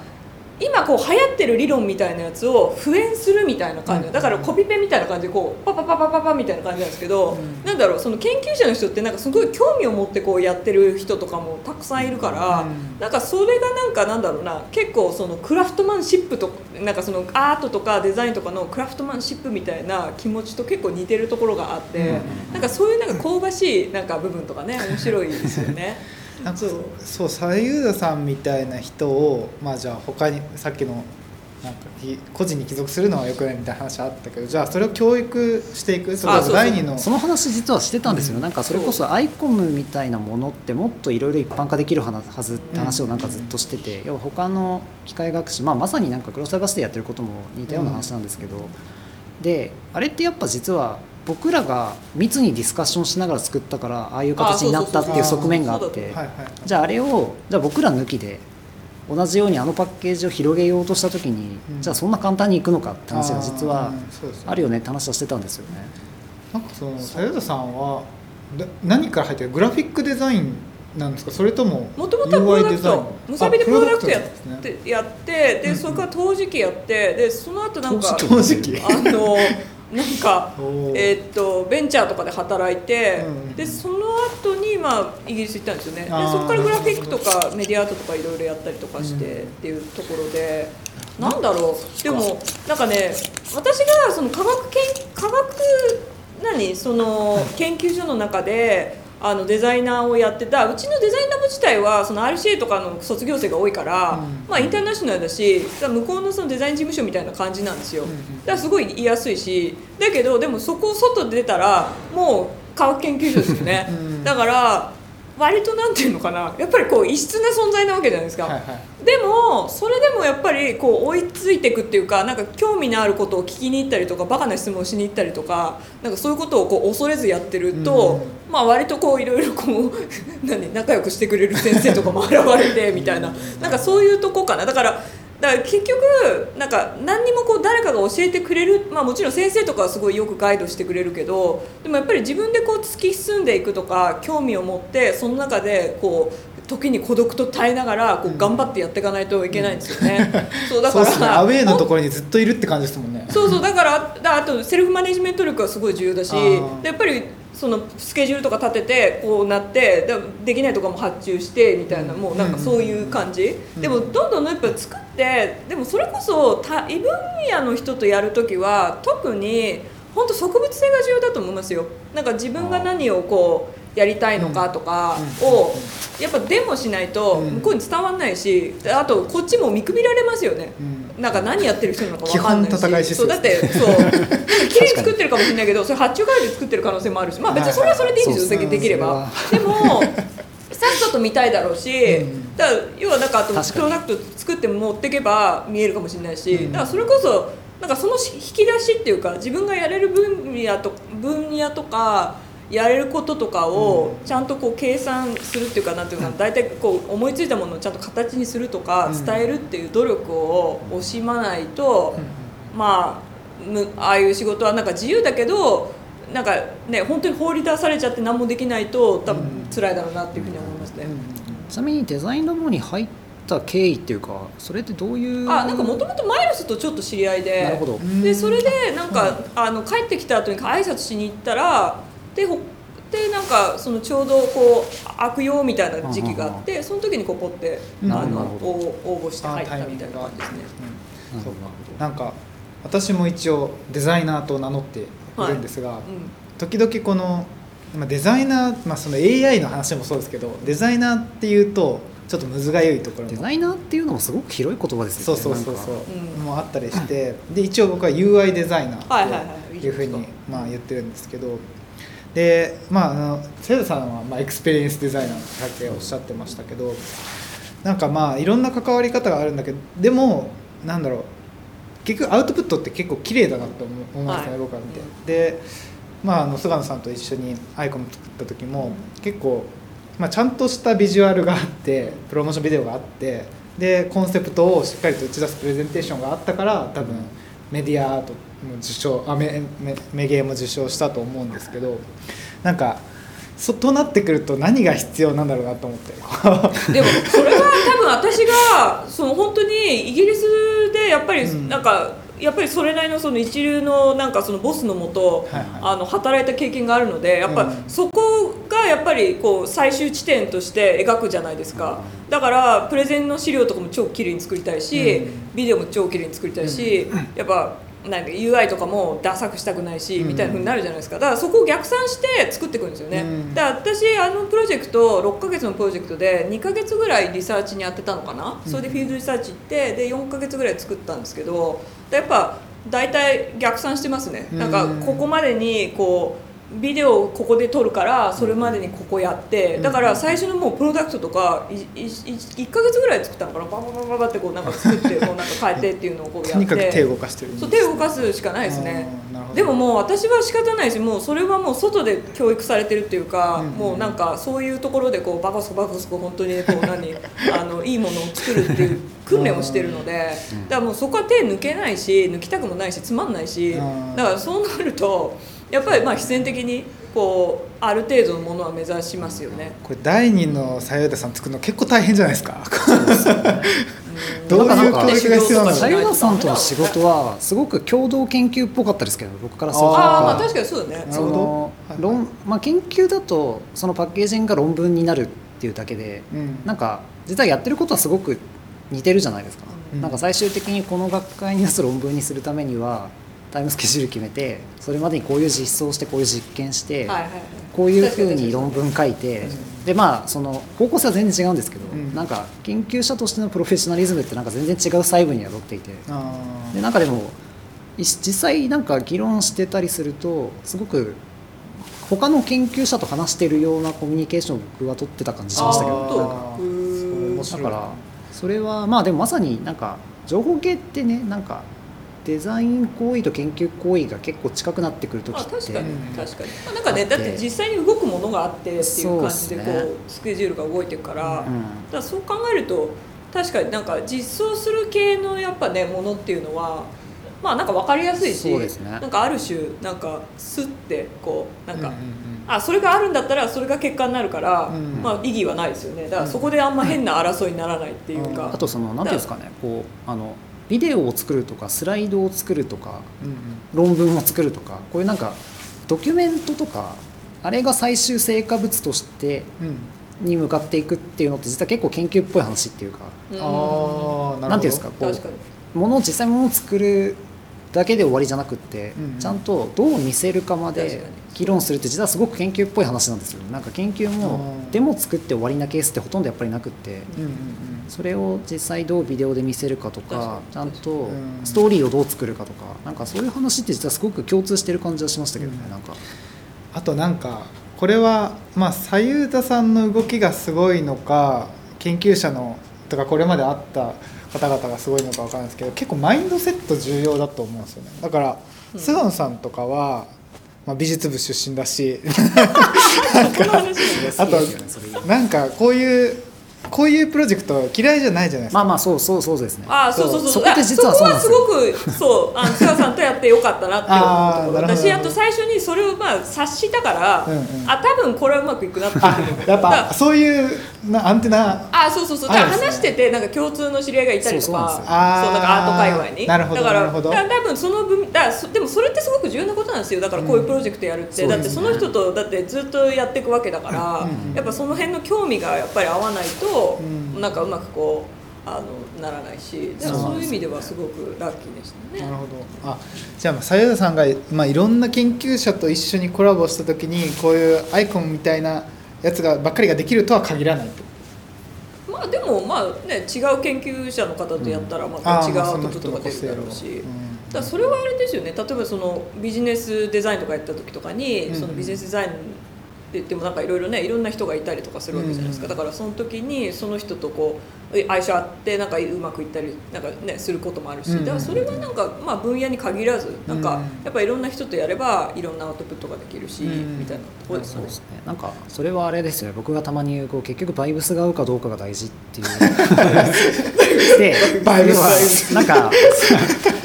今こう流行ってる理論みたいなやつを敷衍するみたいな感じ、うん。だからコピペみたいな感じでこうパパパパパパみたいな感じなんですけど、うん。なんだろうその研究者の人ってなんかすごい興味を持ってこうやってる人とかもたくさんいるから、うん。なんかそれがなんかなんだろうな結構そのクラフトマンシップとなんかそのアートとかデザインとかのクラフトマンシップみたいな気持ちと結構似てるところがあって、うん。なんかそういうなんか香ばしいなんか部分とかね面白いですよね。*laughs* なんかそう左右田さんみたいな人をまあじゃあ他にさっきのなんかき個人に帰属するのはよくないみたいな話あったけどじゃあそれを教育していくそれこそあそうそう。第二のその話実はしてたんですよ、うんなんかそれこそアイコムみたいなものってもっといろいろ一般化できるはずって話をなんかずっとしてて、要は他の機械学習、まあ、まさになんかクロス探してやってることも似たような話なんですけど、であれってやっぱ実は僕らが密にディスカッションしながら作ったからああいう形になったっていう側面があってじゃああれをじゃあ僕ら抜きで同じようにあのパッケージを広げようとした時に、うん。じゃあそんな簡単にいくのかって話が実はあるよねって話はしてたんですよね。なんかその左右田さんはだ何から入ってるグラフィックデザインなんですか？それとももともとはプロ UI ダクデザイン？トムサビでプロダクトやっあプロダクトなんですねてやってでそこから陶磁器やってでその後なんか陶磁器？あの *laughs* なんかえーっとベンチャーとかで働いて、うんでその後にまあイギリス行ったんですよね。でそこからグラフィックとかメディアアートとかいろいろやったりとかして、うん。っていうところでなんだろう。でもなんかね私がその科学研科学何その研究所の中であのデザイナーをやってた。うちのデザインラボ自体はその RCA とかの卒業生が多いから、うん。まあ、インターナショナルだし向こうのそのデザイン事務所みたいな感じなんですよ、うんうん。だからすごい居やすいしだけどでもそこを外出たらもう科学研究所ですよね、うん。だから割となんていうのかなやっぱりこう異質な存在なわけじゃないですか、はいはい。でもそれでもやっぱりこう追いついていくっていうかなんか興味のあることを聞きに行ったりとかバカな質問をしに行ったりとかなんかそういうことをこう恐れずやってると、まあ割とこういろいろこう *laughs* 何仲良くしてくれる先生とかも現れてみたいな。なんかそういうとこかな。だからだから結局なんか何にもこう誰かが教えてくれる、まあ、もちろん先生とかはすごいよくガイドしてくれるけどでもやっぱり自分でこう突き進んでいくとか興味を持ってその中でこう時に孤独と耐えながらこう頑張ってやっていかないといけないんですよね。そうだからね。アウェーのところにずっといるって感じですもんね。そうそうだからだあとセルフマネジメント力がすごい重要だしやっぱりそのスケジュールとか立ててこうなってでできないとかも発注してみたいなもうなんかそういう感じ、うん。でもどんどんやっぱ作ってでもそれこそ他異分野の人とやる時は特に本当植物性が重要だと思いますよ。なんか自分が何をこうやりたいのかとかをやっぱデモしないとうん。向こうに伝わんないしであとこっちも見くびられますよね、うん。なんか何やってる人なのか分かんないし。そうだってそう。*laughs* なんか綺麗に作ってるかもしれないけどそれ発注会で作ってる可能性もあるしまあ別にそれはそれでいいんですよ、できればでもさっさと見たいだろうし、うんだから要はなんかあとプロダクト作って持っていけば見えるかもしれないし、うんだからそれこそなんかその引き出しっていうか自分がやれる分野と分野とかやれることとかをちゃんとこう計算するっていうかなんていうか大体こう思いついたものをちゃんと形にするとかうん。伝えるっていう努力を惜しまないとまあむああいう仕事はなんか自由だけどなんかね本当に放り出されちゃって何もできないと多分辛いだろうなっていうふうに思いますね。ちなみにデザインラボに入った経緯っていうかそれってどういう？あなんかもともとマイルスとちょっと知り合いで。なるほど。でそれでなんか、あの帰ってきた後に挨拶しに行ったらでほでなんかそのちょうどこう悪用みたいな時期があってその時にこうポってあうん。の応応募して入ったみたいな感じですね。うん。そうなんか私も一応デザイナーと名乗っているんですが、う時々このまあデザイナー、まあ、その AI の話もそうですけどデザイナーっていうとちょっとむずがゆいところも。デザイナーっていうのもすごく広い言葉ですそうよねそうそうそう、う。んもあったりしてで一応僕は UI デザイナはいはいはいーっていうふうにまあ言ってるんですけどでまああのセイさんはまあエクスペリエンスデザイナーってさっきおっしゃってましたけどなんかまあいろんな関わり方があるんだけどでもなんだろう結局アウトプットって結構綺麗だなと思思いますね、はい僕は見て。でまあ、あの菅野さんと一緒にアイコン作った時も結構、まあ、ちゃんとしたビジュアルがあってプロモーションビデオがあってでコンセプトをしっかりと打ち出すプレゼンテーションがあったから多分メディアアートも受賞あメメメゲーも受賞したと思うんですけどなんかそとなってくると何が必要なんだろうなと思って。んでもそれは多分私がその本当にイギリスでやっぱりうん。なんか、やっぱりそれなりのその一流のなんかそのボスのもと、はいはい。あの働いた経験があるのでやっぱうん。そこがやっぱりこう最終地点として描くじゃないですか、だからプレゼンの資料とかも超綺麗に作りたいし、うん。ビデオも超綺麗に作りたいし、やっぱなんか UI とかもダサくしたくないし、うん。みたいな風になるじゃないですか。だからそこを逆算して作っていくんですよね、うん。だから私あのプロジェクト6ヶ月のプロジェクトで2ヶ月ぐらいリサーチにやってたのかな、それでフィールドリサーチ行ってで4ヶ月ぐらい作ったんですけどやっぱ大体逆算してますね、なんかここまでにこうビデオをここで撮るからそれまでにここやって、うん。だから最初のもうプロダクトとかいいい1ヶ月ぐらい作ったのかな？バババババってこうなんか作って *laughs* こうなんか変えてっていうのをこうやって。とにかく手を動かしてるそう手を動かすしかないですね。でももう私は仕方ないしもうそれはもう外で教育されてるっていうか、うんもうなんかそういうところでこうバカスコバカスコ本当にこう何あのいいものを作るっていう訓練をしてるので、だからもうそこは手抜けないし抜きたくもないしつまんないし、うんだからそうなるとやっぱりまあ必然的にこうある程度のものは目指しますよね。これ第二のさゆださん作るの結構大変じゃないですか。どういうなんか教育が必要なのさゆなさんとの仕事はすごく共同研究っぽかったですけど僕からするとああまあ確かにそうだね。その論、まあ、研究だとそのパッケージングが論文になるっていうだけでうん。なんか実はやってることはすごく似てるじゃないですか、うん。なんか最終的にこの学会に出す論文にするためにはタイムスケジュール決めてそれまでにこういう実装してこういう実験して、はいはいはい。こういうふうに論文書いてうん。でまあその方向性は全然違うんですけど、うん。なんか研究者としてのプロフェッショナリズムってなんか全然違う細部に宿っていて。でなんかでもい実際なんか議論してたりするとすごく他の研究者と話してるようなコミュニケーションを僕は取ってた感じしましたけどだからそれはまあでもまさになんか情報系ってねなんかデザイン行為と研究行為が結構近くなってくる時あって確かにうん。確かに、まあ、なんかねだって実際に動くものがあってっていう感じでこうね。スケジュールが動いてるから,、だうん。からそう考えると確かになんか実装する系のやっぱねものっていうのはまあなんか分かりやすいしね。なんかある種なんかスッてこうなんか、うんうんうん。あそれがあるんだったらそれが結果になるから、うん。まあ意義はないですよね。だからそこであんま変な争いにならないっていうか、あとその何ていうんですかねこうあのビデオを作るとかスライドを作るとかうんうん。論文を作るとかこういうなんかドキュメントとかあれが最終成果物としてうん。に向かっていくっていうのって実は結構研究っぽい話っていうかうんていうんですかこうものを実際ものを作るだけで終わりじゃなくって、うんうん。ちゃんとどう見せるかまで議論するって実はすごく研究っぽい話なんですよ。なんか研究もうん。デモ作って終わりなケースってほとんどやっぱりなくってうんうんそれを実際どうビデオで見せるかと確かちゃんとうん。ストーリーをどう作るかとかなんかそういう話って実はすごく共通してる感じはしましたけどねうん。なんか。あとなんかこれはまあ左右田さんの動きがすごいのか研究者のとかこれまであった方々がすごいのかわからないですけど結構マインドセット重要だと思うんですよね。だからうん。菅野さんとかは、まあ、美術部出身だしこの話ねあとなんかこういうこういうプロジェクト嫌いじゃないじゃないですか、まあまあそうそうそうですね。あそうそうそう。そこって実はそこはすごくそうあの菅さんとやってよかったなって思うところ私あと最初にそれをまあ察したから、うんうん。あ多分これはうまくいくなってあやっぱそういうなアンテナあそうそうそう。ね。話しててなんか共通の知り合いがいたりとかそうそうなんかアート界隈に。なるほどだからなるほど。だから多分その分だでもそれってすごく重要なことなんですよ。だからこういうプロジェクトやるって、うんだってその人とだってずっとやっていくわけだから、うん。やっぱその辺の興味がやっぱり合わないと、うん。なんかうまくこうあのならないしそういう意味ではすごくラッキーでしたね。なるほど。あじゃあさゆさんが、まあ、いろんな研究者と一緒にコラボした時にこういうアイコンみたいなやつがばっかりができるとは限らないと。まあでもまあね違う研究者の方とやったらまた違うアウトプットが出るだろうし。だそれはあれですよね。例えばそのビジネスデザインとかやった時とかに、うん。そのビジネスデザインって言ってもなんかいろいろねいろんな人がいたりとかするわけじゃないですか、うんだからその時にその人とこう相性あってなんかうまくいったりなんか、ね、することもあるし、うんだからそれはなんか、まあ、分野に限らずなんかうんやっぱいろんな人とやればいろんなアウトプットができるし、うんみたいなところですよねそうで。すね。なんかそれはあれですよね。僕がたまに言うこう結局バイブスが合うかどうかが大事っていう。*laughs* でバイブス要はなんか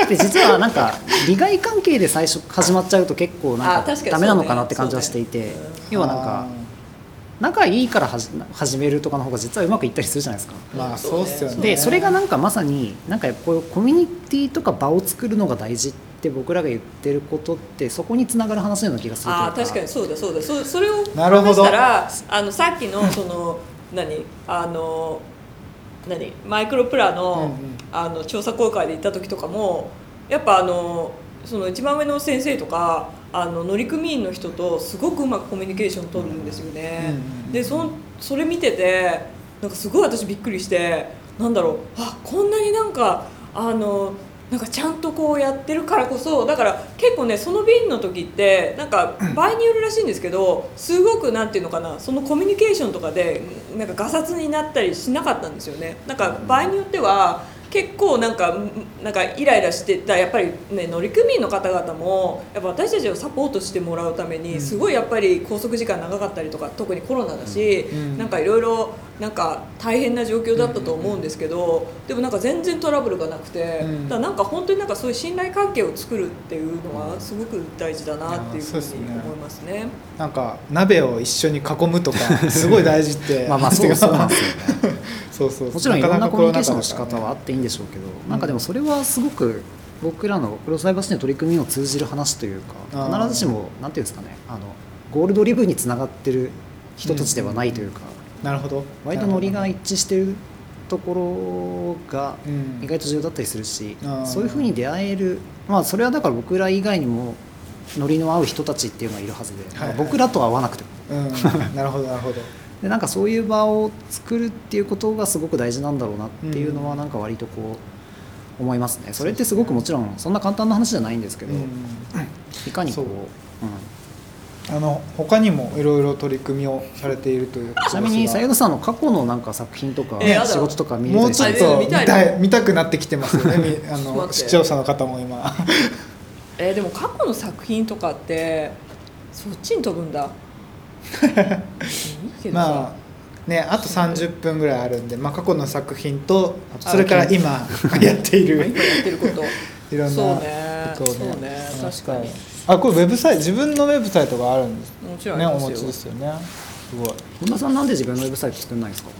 で実はなんか利害関係で最初始まっちゃうと結構なんかダメなのかなって感じはしていて、要はなんか仲いいからはじ始めるとかの方が実はうまくいったりするじゃないですか。まあそうっすよね。でそれがなんかまさになんかこういうコミュニティとか場を作るのが大事って僕らが言ってることってそこにつながる話のような気がするあー確かにそうだそうだ。そそれをなるほど話したらあのさっきのその何？あの何？マイクロプラの,、うんうん。あの調査公開で行った時とかもやっぱあのその一番上の先生とかあの乗組員の人とすごくうまくコミュニケーション取るんですよね。でそんそれ見ててなんかすごい私びっくりしてなんだろう。あこんなになんかあのなんかちゃんとこうやってるからこそだから結構ねその便の時ってなんか *clears throat* 場合によるらしいんですけどすごくなんていうのかなそのコミュニケーションとかでなんかガサツになったりしなかったんですよね。なんか場合によっては結構なんかんなんかイライラしてたやっぱりね乗組員の方々もやっぱ私たちをサポートしてもらうためにすごいやっぱり拘束時間長かったりとか特にコロナだし、うん。なんかいろいろなんか大変な状況だったと思うんですけど、でもなんか全然トラブルがなくて、うん。だからなんか本当になんかそういう信頼関係を作るっていうのはすごく大事だなっていうふうに思いますね。なんか鍋を一緒に囲むとか *laughs* すごい大事って。まあまあ *laughs* そうそうなんですよねそうそう。もちろんいろんなコミュニケーションの仕方はあっていいんでしょうけど、なんかでもそれはすごく僕らのクロスダイバーシティの取り組みにも通じる話というか必ずしもなんていうんですかねあのゴールドリブンにつながってる人たちではないというか、なるほど。割とノリが一致してるところがうん。意外と重要だったりするし、あー。そういうふうに出会える。まあそれはだから僕ら以外にもノリの合う人たちっていうのがいるはずで、はいはい。まあ僕らとは合わなくても。うん。なるほどなるほど。*laughs* でなんかそういう場を作るっていうことがすごく大事なんだろうなっていうのはなんか割とこう思いますね。それってすごくもちろんそんな簡単な話じゃないんですけど、うん。いかにこうそうあの他にもいろいろ取り組みをされているということですが。ちなみにさゆどさんの過去のなんか作品とか、仕事とか見れもうちょっと見見た見たくなってきてますよね。み *laughs* あの視聴者の方も今。*laughs* えーでも過去の作品とかってそっちに飛ぶんだ。*laughs* まあねあと30分ぐらいあるんで、まあ、過去の作品とあそれから今やっている。今やってること。いろんなことをそうね。話したい確かに。あこれウェブサイト自分のウェブサイトがあるんです。もちろんねお持ちですよね。すごい。本田さんなんで自分のウェブサイト作んないんですか？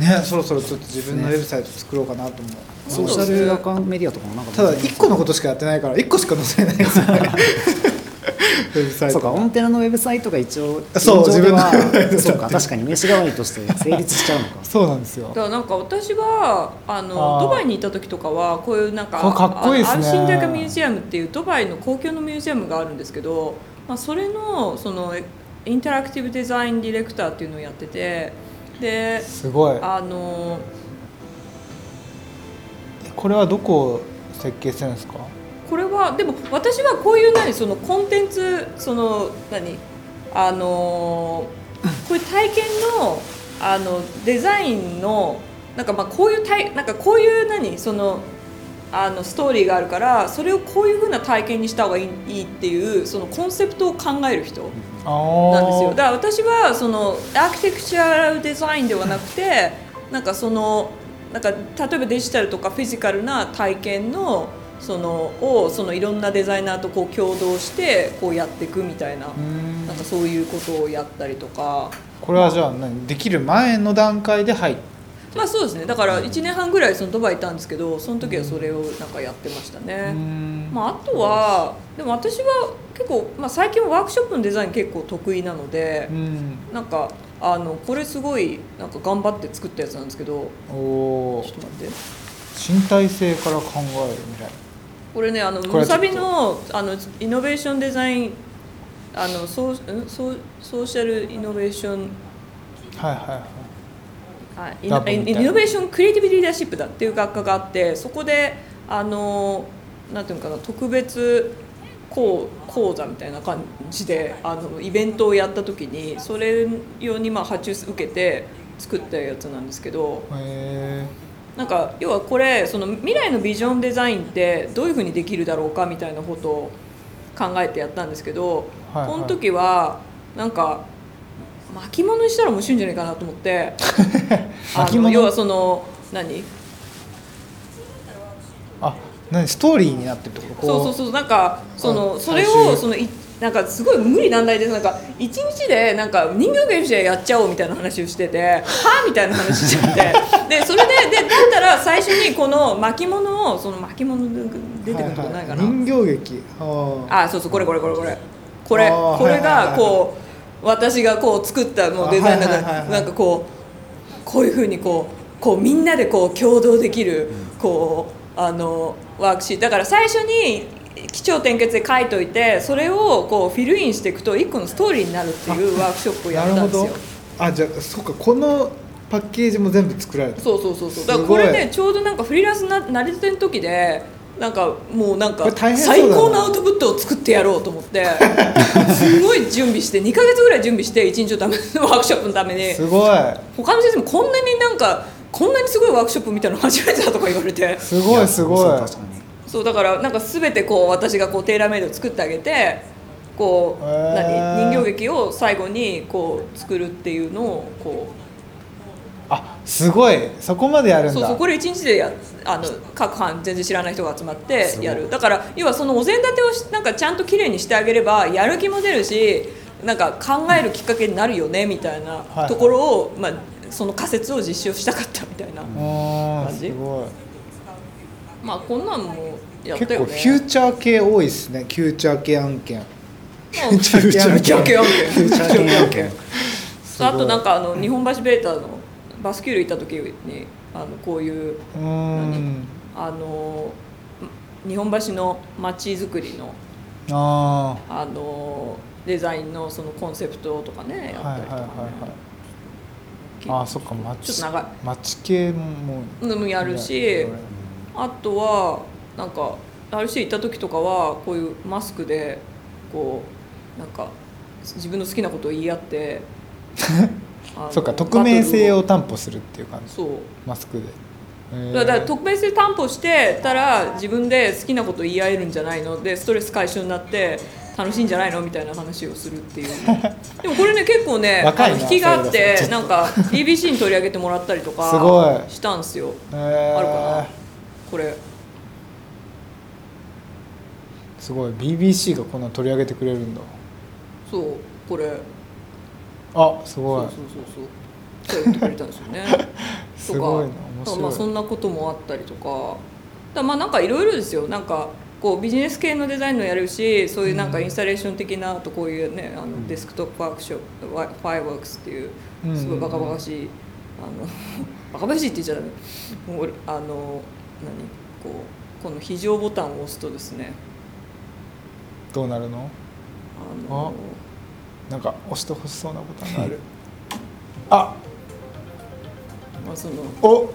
ねそろそろちょっと自分のウェブサイト作ろうかなと思う、ソーシャルアカウントメディアとかもなんかただ1個のことしかやってないから1個しか載せないんですよねそうかオンテナのウェブサイトが一応そう現状では自分の。ウェブサイトそう。か確かに名刺代わりとして成立しちゃうのか。そうなんですよだからなんか私はあのドバイにいた時とかはこういうなんかかっこいいですね。アルシンダイカミュージアムっていうドバイの公共のミュージアムがあるんですけど、まあ、それのそのインタラクティブデザインディレクターっていうのをやっててですごい。あのこれはどこを設計してるんですか？これはでも私はこういう何そのコンテンツその何あのこういう体験のあのデザインのなんかまあこういう体なんかこういう何そのあのストーリーがあるからそれをこういうふうな体験にした方がいいいいっていうそのコンセプトを考える人なんですよ。だから私はそのアーキテクチャルデザインではなくてなんかそのなんか例えばデジタルとかフィジカルな体験のそのをそのいろんなデザイナーとこう共同してこうやっていくみたいななんかそういうことをやったりとか。これはじゃあ何？できる前の段階で入ってまあそうですね。だから1年半ぐらいそのドバイいたんですけどその時はそれをなんかやってましたね、まあ、あとはでも私は結構、まあ、最近はワークショップのデザイン結構得意なので、なんかあのこれすごいなんか頑張って作ったやつなんですけど。おちょっと待って。身体性から考えるみたいなこれねあのムサビのあのイノベーションデザインあのソーソソーシャルイノベーション。はいはいはい。あイノイノベーションクリエイティブリーダーシップだっていう学科があってそこであのなんていうのかな特別講講座みたいな感じであのイベントをやった時にそれ用にまあ発注受けて作ったやつなんですけどなんか要はこれその未来のビジョンデザインってどういうふうにできるだろうかみたいなことを考えてやったんですけど、はいはい、この時はなんか巻物にしたら面白いんじゃないかなと思って *laughs* 巻物？要はその何？あ何？ストーリーになってるってこと？そうそうそうなんかそのそれをそのいなんかすごい無理難題でなんか一日でなんか人形劇でやっちゃおうみたいな話をしててはあみたいな話しちゃって。でそれででだったら最初にこの巻物をその巻物出てくることないかな、はいはい、人形劇。ああそうそうこれこれこれこれ。これこれがこう、私がこう作ったもうデザインがなんかこうこういうふうにこうこうみんなでこう共同できるこうあのワークシート。だから最初に起承転結で書いといてそれをこうフィルインしていくと一個のストーリーになるっていうワークショップをやったんですよ。あじゃあそうかこのパッケージも全部作られた。そうそうそうそう。だからこれねちょうどなんかフリーランスななりたての時でなんかもうなんか最高のアウトプットを作ってやろうと思ってすごい準備して2か月ぐらい準備して1日のためのワークショップのために。すごい。他の先生もこんなになんかこんなにすごいワークショップ見たの初めてだとか言われて。すごいすごいそうだからなんか全てこう私がこうテーラーメイド作ってあげてこう何人形劇を最後にこう作るっていうのをこう。あすごい。そこまでやるんだ。そうそうこれ一日でやあの各班全然知らない人が集まってやる。だから要はそのお膳立てをなんかちゃんときれいにしてあげればやる気も出るしなんか考えるきっかけになるよねみたいなところを、はい、まあ、その仮説を実証したかったみたいな感じまあこんなんもやったよね。結構フューチャー系多いですね。フューチャー系案件。フューチャー系案件。フューチャー系案件。あとなんかあの日本橋ベータのバスキュール行った時にあのこういうあの日本橋の街づくりのああのデザインのそのコンセプトとかねやったりとか、ね、あそっか街ちょっと長い。街系ももやるしあとはなんか RC 行った時とかはこういうマスクでこうなんか自分の好きなことを言い合って *laughs* そうか匿名性を担保するっていう感じ。そう。マスクで。だから匿名性担保してたら自分で好きなこと言い合えるんじゃないの？でストレス解消になって楽しいんじゃないの？みたいな話をするっていう。*laughs* でもこれね結構ねあの引きがあってなんか BBC に取り上げてもらったりとかしたんですよ。あるかなこれ。すごい。BBC がこんな取り上げてくれるんだ。そうこれ。あすごい。そうそうそうそう。言ってくれたんですよね。*laughs* すごいな面白い。まあそんなこともあったりとか。だまあなんかいろいろですよ。なんかこうビジネス系のデザインのやるしそういうなんかインスタレーション的なあとこういうねあのデスクトップワークショップファイワークスっていうすごいバカバカしいあの *laughs* バカバカしいって言っちゃダメ。あの何こうこの非常ボタンを押すとですね。どうなるの？あのなんか押してほしそうなボタンがある。あ！まあそのお！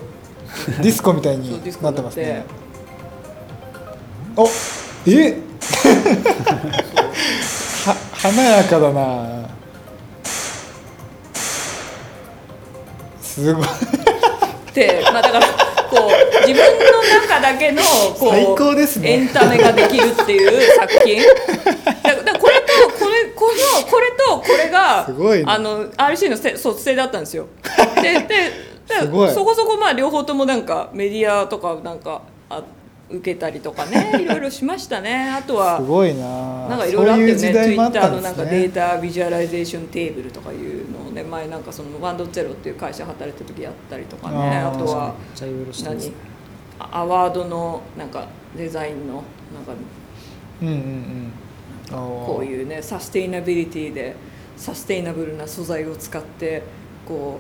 ディスコみたいになって。ますね。お！え？*laughs* は華やかだな。すごい。て、まあ、だからこう自分の中だけのこう最高ですね。エンタメができるっていう作品。だだからこれとこれこのこれとこれがすごいね。あの RC のせ卒生だったんですよ。ででそこそこまあ両方ともなんかメディアとかなんかあ受けたりとかね *laughs* いろいろしましたね。あとはすごいな。なんかいろいろあったよねそういう時代もあった Twitter んですのなんかデーね。タビジュアライゼーションテーブルとかいうのをね前なんかそのワンドゼロっていう会社働いてる時やったりとかね。あとは何？アワードのなんかデザインのなんかうんうんうん。こういうねサステイナビリティでサステイナブルな素材を使ってこ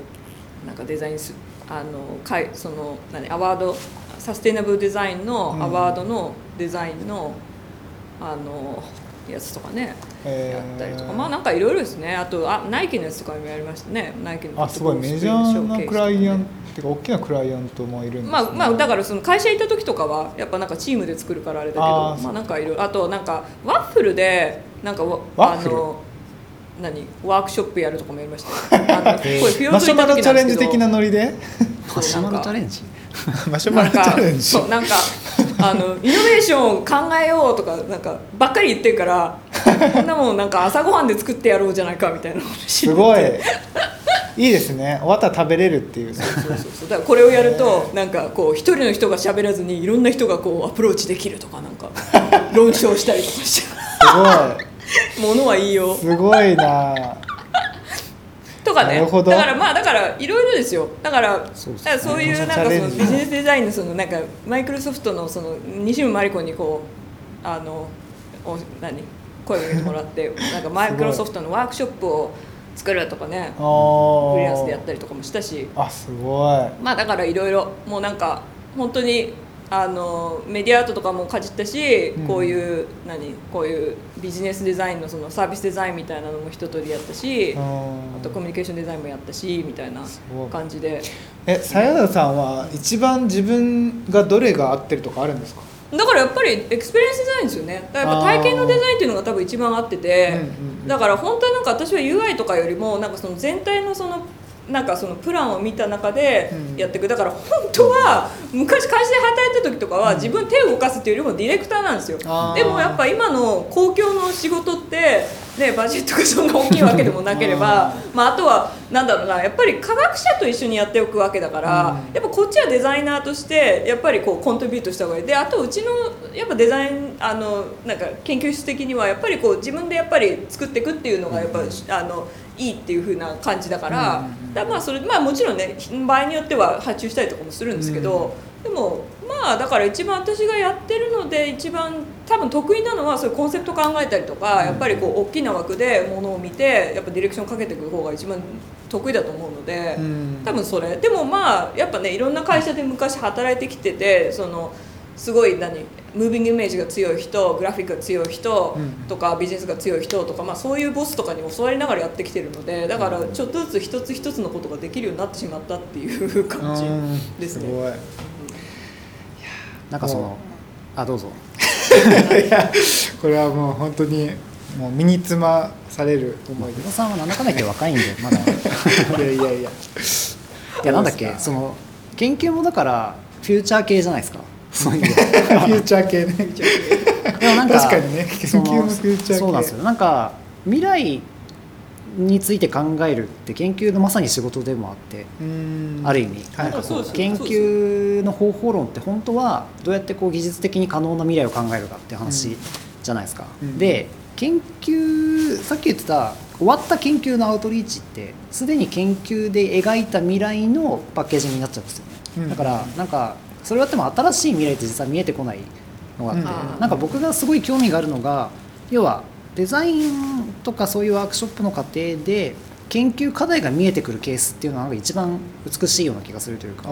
うなんかデザインすあのかいその何？アワードサステイナブルデザインのうん。アワードのデザインの、あのやつとかねえやったりとか、まあなんかいろいろですね。あとあナイキのやつとかもやりましたね。ナイキのあすごい。メジャーなクライアントっていうか大きなクライアントもいるんですね。まあまあだからその会社行った時とかはやっぱなんかチームで作るからあれだけどまあなんかいろいろあとなんかワッフルでなんかわワッフル？あの何？ワークショップやるとかもやりましたよ。*laughs* あのこれフィヨルマシュマロド行った時チャレンジ的なんですけどなノリで？マシュマロチャレンジ？マシュマロチャレンジそうなんかあのイノベーションを考えようとかなんかばっかり言ってるからこんなもんなんか朝ごはんで作ってやろうじゃないかみたいな話すごい。いいですね。終わったら食べれるっていう。そうそうそうだからこれをやるとなんかこう一人の人が喋らずにいろんな人がこうアプローチできるとかなんか論証したりとかして。*laughs* すもの *laughs* はいいよ。ごいすごいな。とかねなるほど。だからまあだからいろいろですよ。だからそういうなんかそのビジネスデザインのそのなんかマイクロソフトのその西村真理子にこうあのお何？声をかけてもらって *laughs* なんかマイクロソフトのワークショップを作るとかねフリーランスでやったりとかもしたし。あすごい。まあだからいろいろもうなんか本当にあのメディアアートとかもかじったし、うん。こういう何こういうビジネスデザインのそのサービスデザインみたいなのも一通りやったし、あとコミュニケーションデザインもやったしみたいな感じで。え鞘田さんは一番自分がどれが合ってるとかあるんですか？だからやっぱりエクスペリエンスデザインですよね。だからやっぱ体験のデザインっていうのが多分一番合ってて、だから本当になんか私は UI とかよりもなんかその全体のそのなんかそのプランを見た中でうん。やっていく。だから本当は昔会社で働いてた時とかは自分手を動かすっていうよりもディレクターなんですよ。でもやっぱ今の公共の仕事ってねバジェットがそんな大きいわけでもなければまああとはなんだろうなやっぱり科学者と一緒にやっておくわけだから、うん。やっぱこっちはデザイナーとしてやっぱりこうコントリビュートした方がいい。であとうちのやっぱデザインあのなんか研究室的にはやっぱりこう自分でやっぱり作っていくっていうのがやっぱ、あのいいっていう風な感じだから,、うんだまあそれまあもちろんね場合によっては発注したりとかもするんですけど、でもまあだから一番私がやってるので一番多分得意なのはそういうコンセプト考えたりとか、やっぱりこう大きな枠でものを見てやっぱディレクションかけていく方が一番得意だと思うので、うん。多分それ。でもまあやっぱねいろんな会社で昔働いてきててそのすごい何ムービングイメージが強い人グラフィックが強い人うん。とか、ビジネスが強い人とか、まあ、そういうボスとかに教わりながらやってきてるのでだからちょっとずつ一つ一つのことができるようになってしまったっていう感じうん。ですね。ごい。なんかそのあどうぞ。*laughs* いやこれはもう本当にもう身につまされる思い小で野さんはなんだかんだ言って若いんでまだ。*laughs* いすいやいや。いややなんだっけその研究もだからフューチャー系じゃないですかそういう意味でフューチャー系ね。でもなんか確かにね。その研究もフューチャー系。そうなんですよ。なんか未来について考えるって研究のまさに仕事でもあって、うん。ある意味、はい。なんかそうですこう。研究の方法論って本当はどうやってこう技術的に可能な未来を考えるかって話じゃないですか。うん。で研究さっき言ってた終わった研究のアウトリーチってすでに研究で描いた未来のパッケージになっちゃうんですよね。うん。だからなんかそれはでも新しい未来って実は見えてこないのがあって、うん。なんか僕がすごい興味があるのが要はデザインとかそういうワークショップの過程で研究課題が見えてくるケースっていうのはなんか一番美しいような気がするというか。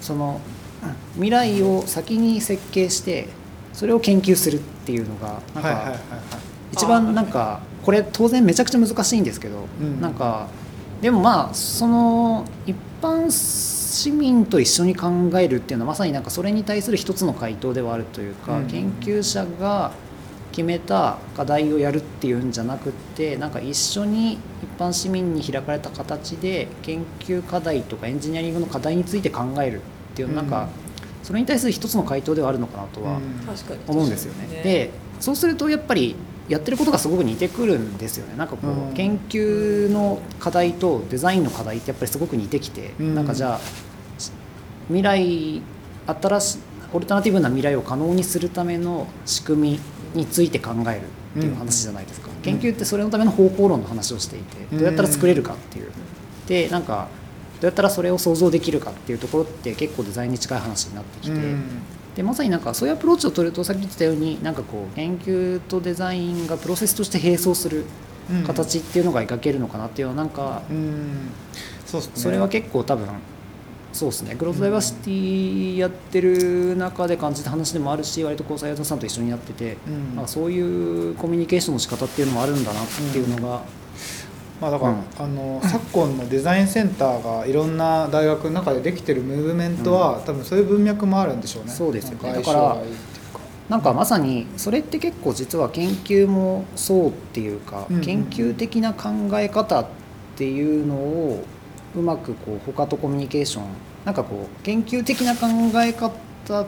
そのうん未来を先に設計してそれを研究するっていうのがなんか一番なんかこれ当然めちゃくちゃ難しいんですけど、うん。なんかでもまあその一般市民と一緒に考えるっていうのはまさになんかそれに対する一つの回答ではあるというか、うん。研究者が決めた課題をやるっていうんじゃなくってなんか一緒に一般市民に開かれた形で研究課題とかエンジニアリングの課題について考えるっていうなんか、それに対する一つの回答ではあるのかなとは思うんですよね。ねでそうするとやっぱりやってることがすごく似てくるんですよね。なんかこう、うん。研究の課題とデザインの課題ってやっぱりすごく似てきて、うん。なんかじゃあ未来新しいオルタナティブな未来を可能にするための仕組みについて考えるっていう話じゃないですか、研究ってそれのための方法論の話をしていてどうやったら作れるかっていう、でなんかどうやったらそれを想像できるかっていうところって結構デザインに近い話になってきて、うんでまさになんかそういうアプローチを取るとさっき言ってたようになんかこう研究とデザインがプロセスとして並走するうん。形っていうのが描けるのかなっていうのはなんかうん。そうですね。それは結構多分そうですね。グロースダイバーシティやってる中で感じた話でもあるし割とこう斉藤さんと一緒にやってて、うん。まあ、そういうコミュニケーションの仕方っていうのもあるんだなっていうのが、まあ、だから、うん。あの昨今のデザインセンターがいろんな大学の中でできてるムーブメントは、多分そういう文脈もあるんでしょうね。そうですよね。だからなんかまさにそれって結構実は研究もそうっていうか、うんうん。研究的な考え方っていうのをうまくこう他とコミュニケーションなんかこう研究的な考え方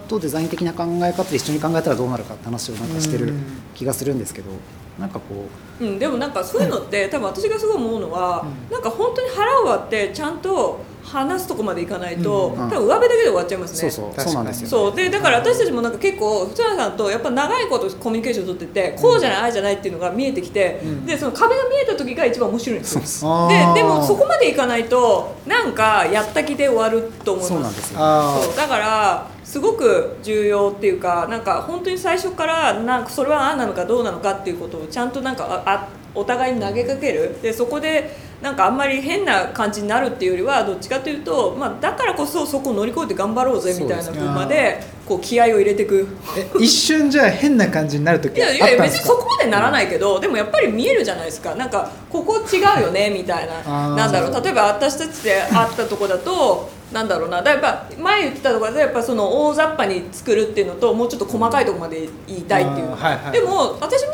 とデザイン的な考え方で一緒に考えたらどうなるかって話をなんかしてるうん気がするんですけどなんかこうん、でもなんかそういうのって多分私がすごい思うのは、うん。なんか本当に腹を割ってちゃんと話すとこまでいかないと、うん。多分上辺だけで終わっちゃいますね。うそうそう確かに。そうなんですよ、そう。でだから私たちもなんか結構福原さんとやっぱ長いことコミュニケーション取っててこうじゃないああじゃないっていうのが見えてきて、うん。でその壁が見えた時が一番面白いんですよ。ででもそこまでいかないとなんかやった気で終わると思います。そうなんですよあそう。だからすごく重要っていうかなんか本当に最初からなんかそれは何なのかどうなのかっていうことをちゃんとなんかああお互いに投げかける。でそこでなんかあんまり変な感じになるっていうよりはどっちかというと、まあ、だからこそそこを乗り越えて頑張ろうぜみたいなそうですね。風までこう気合を入れていく。え一瞬じゃあ変な感じになる時いやいや別にそこまでならないけど、でもやっぱり見えるじゃないですか。なんかここ違うよねみたいな。なんだろう。例えば私たちで会ったとこだとなんだろうな。だからやっぱ前言ってたところでやっぱその大雑把に作るっていうのともうちょっと細かいところまで言いたいっていうはいはい。でも私も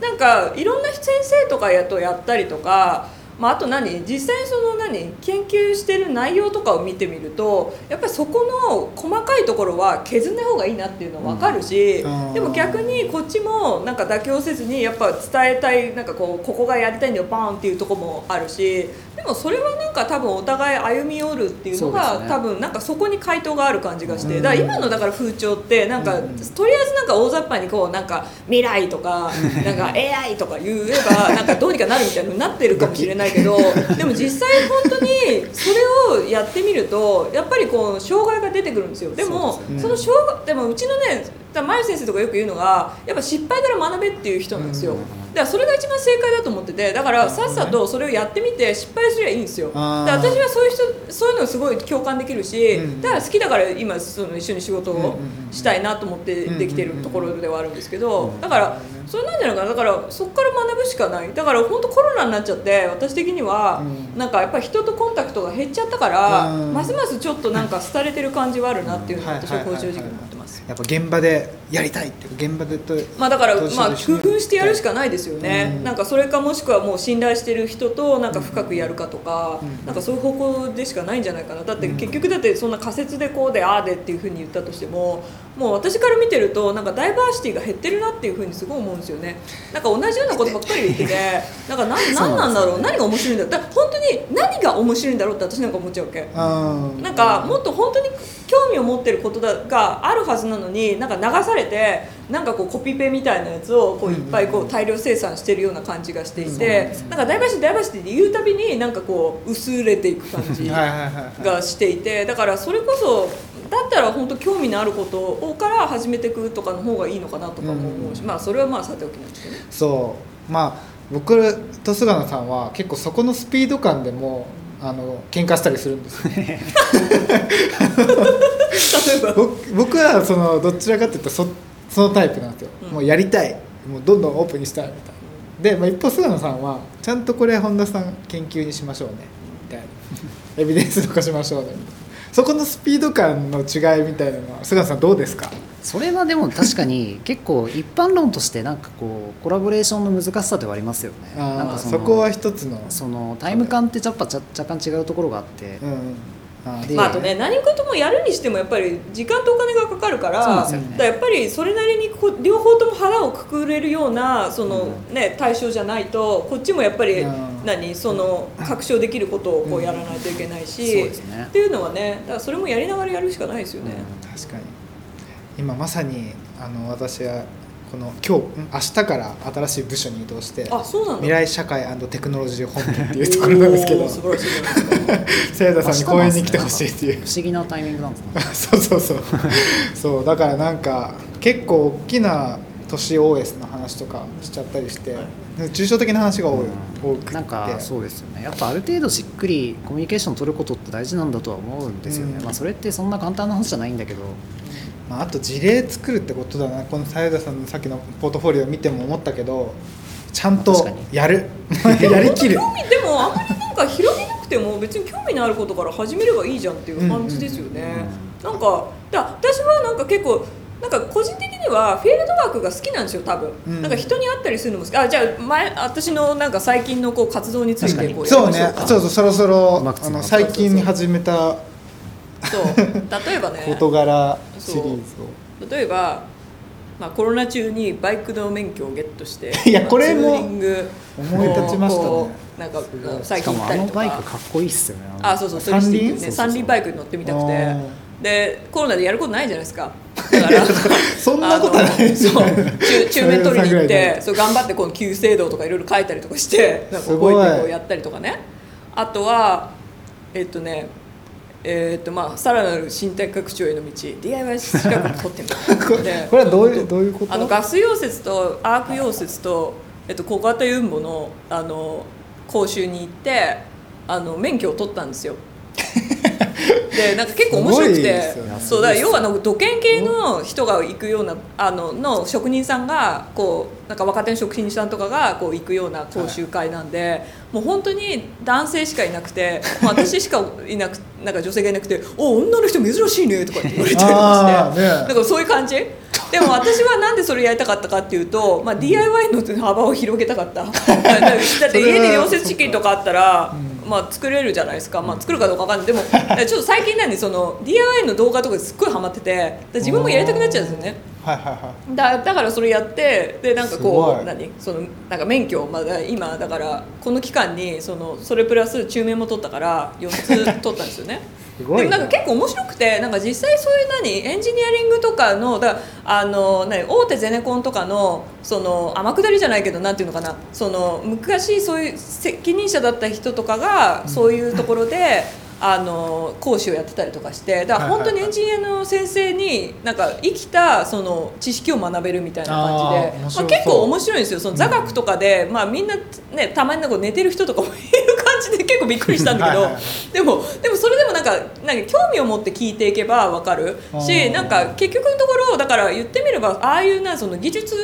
なんかいろんな先生とかやとやったりとか、まあ、あと何？実際にその何？研究してる内容とかを見てみるとやっぱりそこの細かいところは削んない方がいいなっていうのは分かるし、うん。でも逆にこっちもなんか妥協せずにやっぱ伝えたいなんかこうここがやりたいんだよバーンっていうところもあるしでもそれはなんか多分お互い歩み寄るっていうのがね。多分なんかそこに回答がある感じがして。うんだから今のだから風潮ってなんかうん。とりあえずなんか大雑把にこうなんか未来とか *laughs* なんか AI とか言えばなんかどうにかなるみたいになってるかもしれないけど *laughs* でも実際本当にそれをやってみるとやっぱりこう障害が出てくるんですよ。でもそね。その障害でもうちのねだから前先生とかよく言うのがやっぱ失敗から学べっていう人なんですよ。うん。だからそれが一番正解だと思っててだからさっさとそれをやってみて失敗すりゃいいんですよ。だから私はそういう人そういうのすごい共感できるし、うんだから好きだから今その一緒に仕事をしたいなと思ってできてるところではあるんですけどだからそれなんじゃないかな。だからそこから学ぶしかない。だから本当コロナになっちゃって私的にはうん。なんかやっぱり人とコンタクトが減っちゃったからうん。ますますちょっとなんか廃れてる感じはあるなっていうのをはい私はこういう正はいはいはい。直思って。やっぱ現場でやりたいっていう現場でとまあだからまあ工夫してやるしかないですよね、うん。なんかそれかもしくはもう信頼してる人となんか深くやるかとか、うん。なんかそういう方向でしかないんじゃないかな。だって結局だってそんな仮説でこうでああでっていうふうに言ったとしてももう私から見てるとなんかダイバーシティが減ってるなっていうふうにすごい思うんですよね。なんか同じようなことばっかり言ってて *laughs* なんかなんなんなんだろう？何が面白いんだろう？だ本当に何が面白いんだろうって私なんか思っちゃうわけ。うんなんかもっと本当に興味を持ってることだがあるはずなのになんか流されてなんかこうコピペみたいなやつをこういっぱいこう大量生産してるような感じがしていてなんかダイバーシティダイバーシティって言うたびになんかこう薄れていく感じ *laughs* がしていてだからそれこそだったら本当興味のあることをから始めていくとかの方がいいのかなとかも思うし、うん。まあそれはまあさておきなんですけどね。そう。まあ僕と菅野さんは結構そこのスピード感でもあの喧嘩したりするんですよ。例えば？僕僕はそのどちらかというとそそのタイプなんですよ、うん。もうやりたい。もうどんどんオープンにしたいみたいな。で、まあ、一方菅野さんはちゃんとこれ本田さん研究にしましょうね。みたいな。*laughs* エビデンスとかしましょうね。みたいなそこのスピード感の違いみたいなのは菅野さんどうですか？それはでも確かに *laughs* 結構一般論としてなんかこうコラボレーションの難しさではありますよね。なんかのそこは一つの。そのタイム感ってやっぱ若干違うところがあって、うんまあ、あとね何事もやるにしてもやっぱり時間とお金がかかるからね。やっぱりそれなりにこう両方とも腹をくくれるようなその、ね、対象じゃないとこっちもやっぱりうん。何その確証できることをこうやらないといけないし、っていうのはねだからそれもやりながらやるしかないですよね。確かに。今まさにあの私はこの今日ん明日から新しい部署に移動してあそうなんだ。未来社会テクノロジー本部っていうところなんですけど。おー素晴らしい。じゃないですかせいださんに講演に来てほしいっていう。不思議なタイミングなんですね。*laughs* そうそうそう。そうだからなんか結構大きな都市 OS の話とかしちゃったりして、抽象的な話が多い、多くて。なんかそうですよね。やっぱある程度しっくりコミュニケーション取ることって大事なんだとは思うんですよね、うん。まあ、それってそんな簡単な話じゃないんだけどまあ、あと事例作るってことだな。このさゆださんのさっきのポートフォリオを見ても思ったけどちゃんとやる。*laughs* やりきる。興味でもあんまりなんか広げなくても別に興味のあることから始めればいいじゃんっていう感じですよね。なんかだ私はなんか結構なんか個人的にはフィールドワークが好きなんですよ多分、うん。なんか人に会ったりするのも好き。あじゃあ前私のなんか最近のこう活動についてこうやそうねりましょうか。そうそうそろそろあの最近始めたそう。例えばね。事柄シリーズを例えば、まあ、コロナ中にバイクの免許をゲットして *laughs* いやこれも思い立ちましたねなんか最近行ったりとか。バイクかっこいいっすよね。あそうそうそれ三輪ね三輪バイクに乗ってみたくて。でコロナでやることないじゃないですか。だから。*laughs* そんなことはない。そう。中 *laughs* 中面取りに行ってそう頑張ってこの旧制度とかいろいろ書いたりとかしてなんかすごい覚えてこうやったりとかね。あとはえっとねえっとまあさらなる身体拡張への道 DIY 資格を取ってみた *laughs* これはどういうどういうこと？あのガス溶接とアーク溶接と、えっと、小型ユンボのあの講習に行ってあの免許を取ったんですよ。でなんか結構面白くて。ね。そうだ要はなんか土建系の人が行くようなあのの職人さんがこうなんか若手の職人さんとかがこう行くような講習会なんで、もう本当に男性しかいなくて、*laughs* まあ、私しかいなくなんか女性がいなくて「お女の人珍しいね」とかって言われたりとかして。ね。なんかそういう感じ？でも私はなんでそれやりたかったかっていうと、まあ、DIY の幅を広げたかった。*laughs* だって家で溶接資金とかあったら、まあ、作れるじゃないですか、まあ、作るかどうかわかんない。でも *laughs* ちょっと最近なんでその DIY の動画とかですっごいハマってて自分もやりたくなっちゃうんですよねはいはいはだだからそれやってでなんかこい。う何？そのなんか免許をまだ今だからこの期間にそのそれプラス中面も取ったから4つ取ったんですよね。*laughs* すごいね。でもなんか結構面白くてなんか実際そういう何？エンジニアリングとかのだあの何？大手ゼネコンとかのその天下りじゃないけどなんていうのかな？その昔そういう責任者だった人とかがそういうところで、あの講師をやってたりとかしてだから本当にエンジニアの先生になんか生きたその知識を学べるみたいな感じでまあ、結構面白いんですよ。その座学とかで、まあ、みんな、ね、たまになんか寝てる人とかもいる感じで結構びっくりしたんだけどでもでもそれでもなんかなんか興味を持って聞いていけば分かる。あしーなんか結局のところだから言ってみればああいうなその技術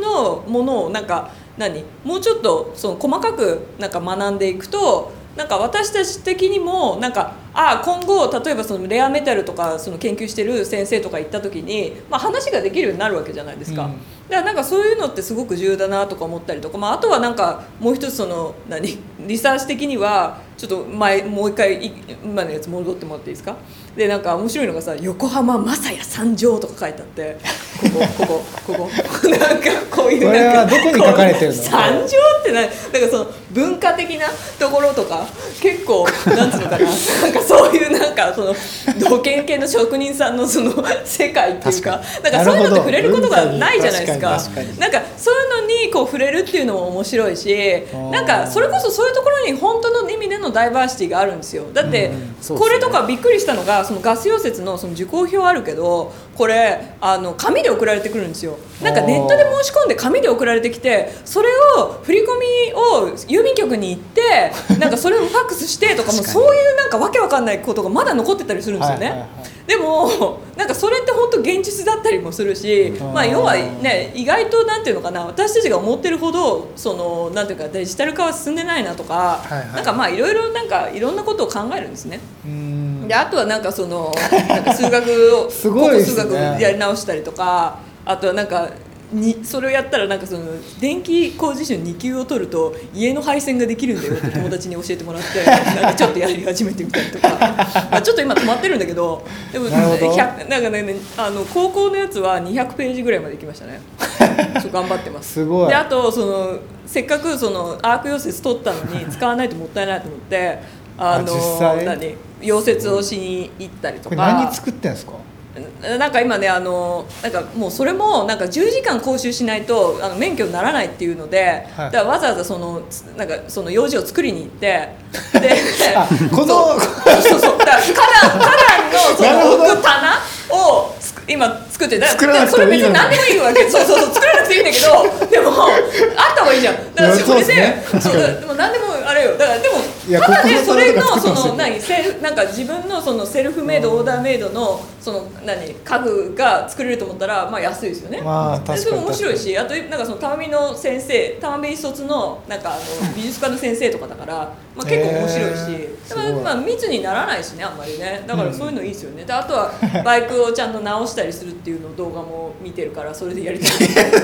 のものをなんか何？もうちょっとその細かくなんか学んでいくとなんか私たち的にもなんかあ今後例えばそのレアメタルとかその研究してる先生とか行った時に、まあ、話ができるようになるわけじゃないですか。うん。だからなんかそういうのってすごく重要だなとか思ったりとか、まあ、あとはなんかもう一つその何？リサーチ的にはちょっと前もう一回い今のやつ戻ってもらっていいですか？でなんか面白いのがさ「横浜正也三条」とか書いてあってここここここ。*laughs* なんかこういうこれはなんかどこに書かれてるの？三条ってななんかその文化的なところとか結構なんつうのかな。*laughs* なんかそういうなんかその土建系の職人さんのその世界っていうかなんかそういうのって触れることがないじゃないですか。なんかそういうのにこう触れるっていうのも面白いしーなんかそれこそそういうところに本当の意味でのダイバーシティがあるんですよ。だってこれとかびっくりしたのがそのガス溶接のその受講票あるけどこれあの紙で送られてくるんですよ。なんかネットで申し込んで紙で送られてきてそれを振り込みを郵便局に行って *laughs* なんかそれをファックスしてとかもそういうなんかわけわかんないことがまだ残ってたりするんですよね。はいはいはいでもなんかそれって本当現実だったりもするし、うん。まあ、要はね意外となんていうのかな私たちが思ってるほどそのなんていうかデジタル化は進んでないなとか、はいはい。なんかまあいろいろなんかいろんなことを考えるんですね。うん。であとはなんかそのなんか数学を *laughs* すごいね。数学やり直したりとかあとはなんかにそれをやったらなんかその電気工事士の2級を取ると家の配線ができるんだよって *laughs* 友達に教えてもらってなんかちょっとやり始めてみたりとか。*laughs* まあちょっと今止まってるんだけどでもなるほど。100なんかねあの高校のやつは200ページぐらいまで行きましたね。*laughs* そう頑張ってます。すごい。であとそのせっかくそのアーク溶接取ったのに使わないともったいないと思ってああの何溶接をしに行ったりとこかれ何作ってんですか？なんか今ねあのなんかもうそれもなんか10時間講習しないとあの免許にならないっていうので、はい。だからわざわざそのつなんかその用紙を作りに行って *laughs* であこのそうそうだから花壇のその置く棚を今作ってだからそれ別に何でもいいわけ。そうそうそう作らなくていいんだけどでもあった方がいいじゃん。だからそれでねそうだでも何でもあれよ。だからでもただねそれのその何セルなんか自分のそのセルフメイドオーダーメイドのその何家具が作れると思ったらまあ安いですよね。まあ確かに面白いしあとなんかその玉美の先生玉美卒のなんかあの *laughs* 美術科の先生とかだから、まあ、結構面白いし、へーまあ密にならないしねあんまりね。だからそういうのいいですよね、であとは *laughs* バイクをちゃんと直したりするっていうのを動画も見てるからそれでやりたい。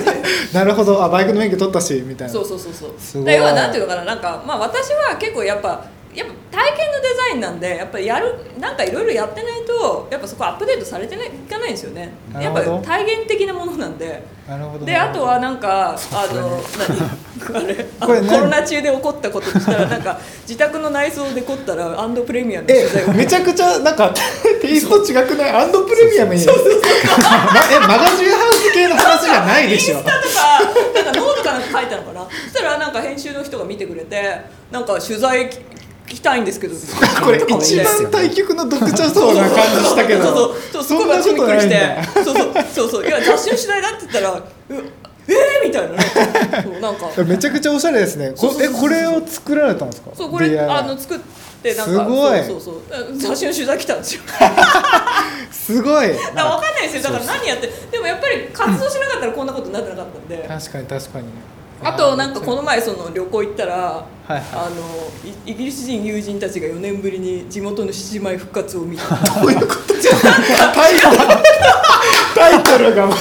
*laughs* なるほど。あバイクの免許取ったしみたいな。そうそうそうそう。だ要はなんていうのかななんかまあ私は結構やっぱやっぱ体験のデザインなんでやっぱやるなんかいろいろやってないとやっぱそこアップデートされてないいかないんですよね。やっぱ体現的なものなんで。なるほど。であとはなんかあの何？*laughs* あれ？*laughs* コロナ中で起こったこととしたらなんか自宅の内装で凝ったらアンドプレミアの取材を。えめちゃくちゃなんかテイスト違くない？アンドプレミアム *laughs* えマガジンハウス系の話じゃないでしょ。インスタとかなんかノートかなんか書いたのかな。そしたらなんか編集の人が見てくれてなんか取材き来たいんですけど。*laughs* これ一番対局の読者層な感じしたけど。そうそう。そうすごい私びっくりして。そうそう。そうそう。いや雑誌の取材だって言ったらうえー、みたいなね。そうなんか。めちゃくちゃおしゃれですね。こえこれを作られたんですか？そうこれあの作ってなんかすごい。そうそうそう。雑誌の取材来たんですよ。*laughs* すごい。分かんないですよ。だから何やってでもやっぱり活動しなかったらこんなことになってなかったんで。確かに確かにあとなんかこの前その旅行行ったら、はいはい。あのイイギリス人友人たちが4年ぶりに地元の獅子舞復活を見た。*laughs* どういうこと？タイトルタイトルが。こ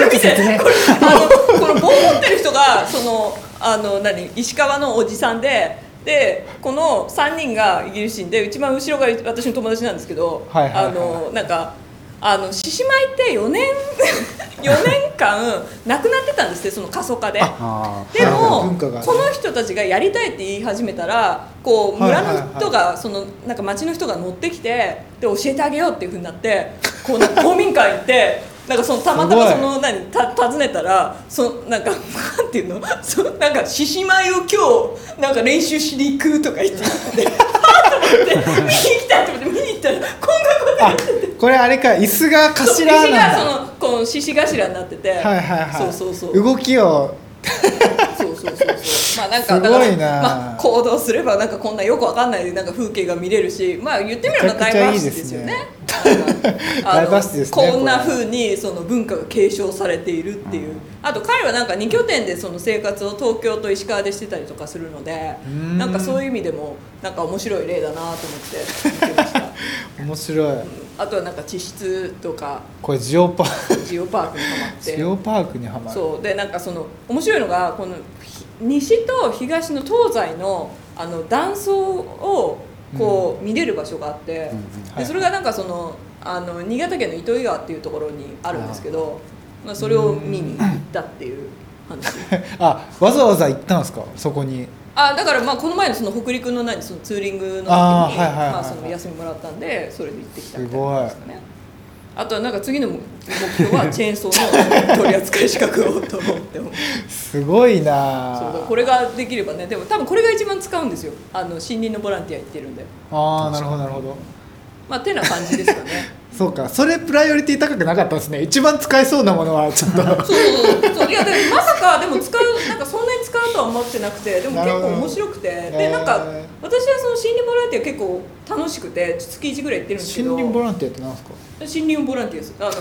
れ見て。これあのこの棒持ってる人がそのあの何？石川のおじさんででこの3人がイギリス人で一番後ろが私の友達なんですけど、はいはいはい。あのなんかあの獅子舞って4年 *laughs* 4年間なくなってたんですってその過疎化で。あでも、ね。この人たちがやりたいって言い始めたらこう村の人が、そのなんか町の人が乗ってきてで教えてあげようっていうふうになってこうなんか *laughs* 公民館行ってなんかそのたまたまその何た訪ねたらそのなんかなんていうの？*laughs* そのなんか獅子舞を今日なんか練習しに行くとか言って言ってはぁと思って見に行きたいと思って見に行ったらこんなことやあってて。これあれか椅子が頭なんだ。がそのこの獅子頭になってて、はいはいはい。そうそうそう。動きをそうそうそうそう。まあなんかだからまあ、行動すればなんかこんなよくわかんないなんか風景が見れるしまあ言ってみればダイバーシティですすよね。*laughs* ダイバーシティですねこんなこれ風にその文化が継承されているっていう。あと彼はなんか2拠点でその生活を東京と石川でしてたりとかするのでん。なんかそういう意味でもなんか面白い例だなと思ってました。*laughs* 面白い。あとはなんか地質とか。これジオパージオパークにハマって。ジオパークにはまる。そう。でなんかその面白いのがこのひ西と東の東西のあの断層をこう見れる場所があって、でそれがなんかそのあの新潟県の糸魚川っていうところにあるんですけどまあ、それを見に行ったっていう話。*laughs* あわざわざ行ったんですか？そこに。あだからまあこの前のその北陸の何そのツーリングの時に休みもらったんでそれで行ってきたみたいなですかねあとはなんか次の目標は *laughs* チェーンソーの取り扱い資格をと思ってます。すごいそうこれができればねでも多分これが一番使うんですよ。あの森林のボランティア行ってるんで。ああなるほどなるほど。まあてな感じですかね。*laughs* そうかそれプライオリティ高くなかったですね。一番使えそうなものはちょっと。そうそうそう。いやでもまさかでも使うなんかそんなに使うとは思ってなくてでも結構面白くて。でなんかえ私はその森林ボランティア結構楽しくて月1ぐらい行ってるんですけ森ど林ボランティアってなんですか？森林ボランティアです。あの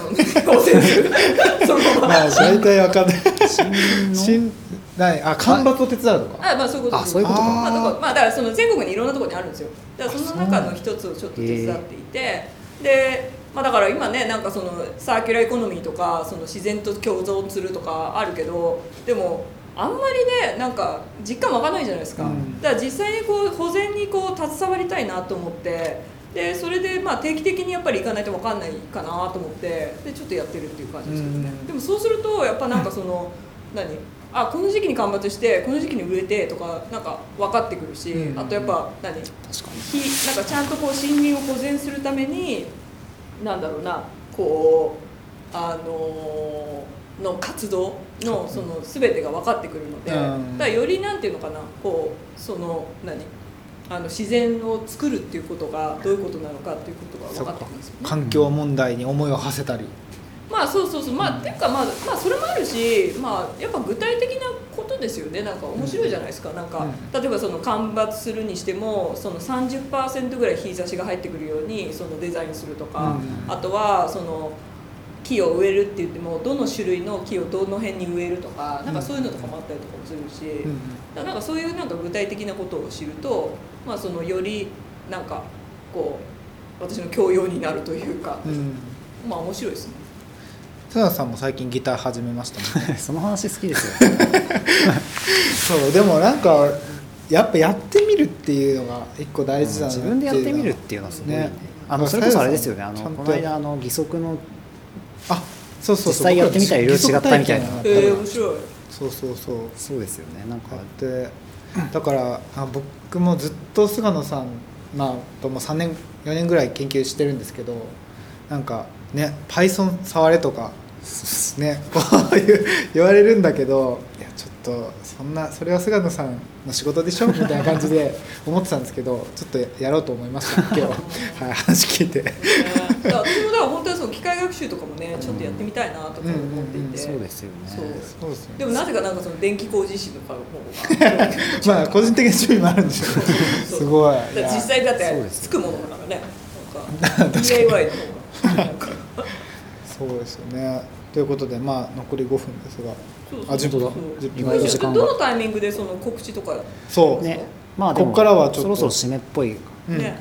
そのまままあ大体わかんない。の？新何あ干ばつを手伝うとか。あまあそういうことあそういうことか。まあだからまあだからその全国にいろんなところにあるんですよ。だからその中の一つをちょっと手伝っていて。でまあだから今ねなんかそのサーキュラーエコノミーとかその自然と共存するとかあるけどでもあんまりねなんか実感湧かないじゃないですか、うん。だから実際にこう保全にこう携わりたいなと思ってでそれでまあ定期的にやっぱり行かないと分かんないかなと思ってでちょっとやってるっていう感じですけどね、うんでもそうするとやっぱなんかその何？あこの時期に干ばつしてこの時期に植えてとかなんか分かってくるし、うんあとやっぱ何？確かひなんかちゃんとこう森林を保全するためになんだろうなこうあのーの活動のその全てが分かってくるので、うん。だからよりなんていうのかなこうその何？あの自然を作るっていうことがどういうことなのかっていうことが分かってきますよね。環境問題に思いを馳せたり。まあそうそうそう。まあっていうかまあまあそれもあるしまあやっぱ具体的なことですよね。なんか面白いじゃないですか、なんか、うん。例えばその干ばつするにしてもその30%ぐらい日差しが入ってくるようにそのデザインするとか、うん。あとはその木を植えるって言ってもどの種類の木をどの辺に植えるとかなんかそういうのとかもあったりとかもするし、うん。なんかそういうなんか具体的なことを知ると、まあ、そのよりなんかこう私の教養になるというか、うん。まあ面白いですね。津田さんも最近ギター始めましたもんね。にその話好きですよ。*laughs* そうでもなんかやっぱやってみるっていうのが一個大事だな自分でやってみるっていうのはすごいね。ね。あのそれこそあれですよね。あのこの間あの義足のあそうそうそう。実際やってみたら色々違ったみたいなえー、面白い。そうそうそう。そうですよね。なんかでだから僕もずっと菅野さん、まあ、とも3年4年ぐらい研究してるんですけどなんかね Python 触れとかねこういう言われるんだけどいやちょっとそんなそれは菅野さんの仕事でしょ？みたいな感じで *laughs* 思ってたんですけどちょっとやろうと思いました今日、*laughs* はい、話聞いて。ねだから私もだから本当にその機械学習とかもねちょっとやってみたいなとか思っていて、そうですよね。そう。そうですね。でもなぜかなんかその電気工事士の方が *laughs* まあ個人的な趣味もあるんでしょうすごい。実際だってつくものだからねなんか DIY の方が。なんかそうですよね。ということでまあ残り5分ですがあ10分だ。そう。10意外と時間が。どのタイミングでその告知とか、そう、ね。まあこっからはちょっと。そろそろ締めっぽい。うん。ね。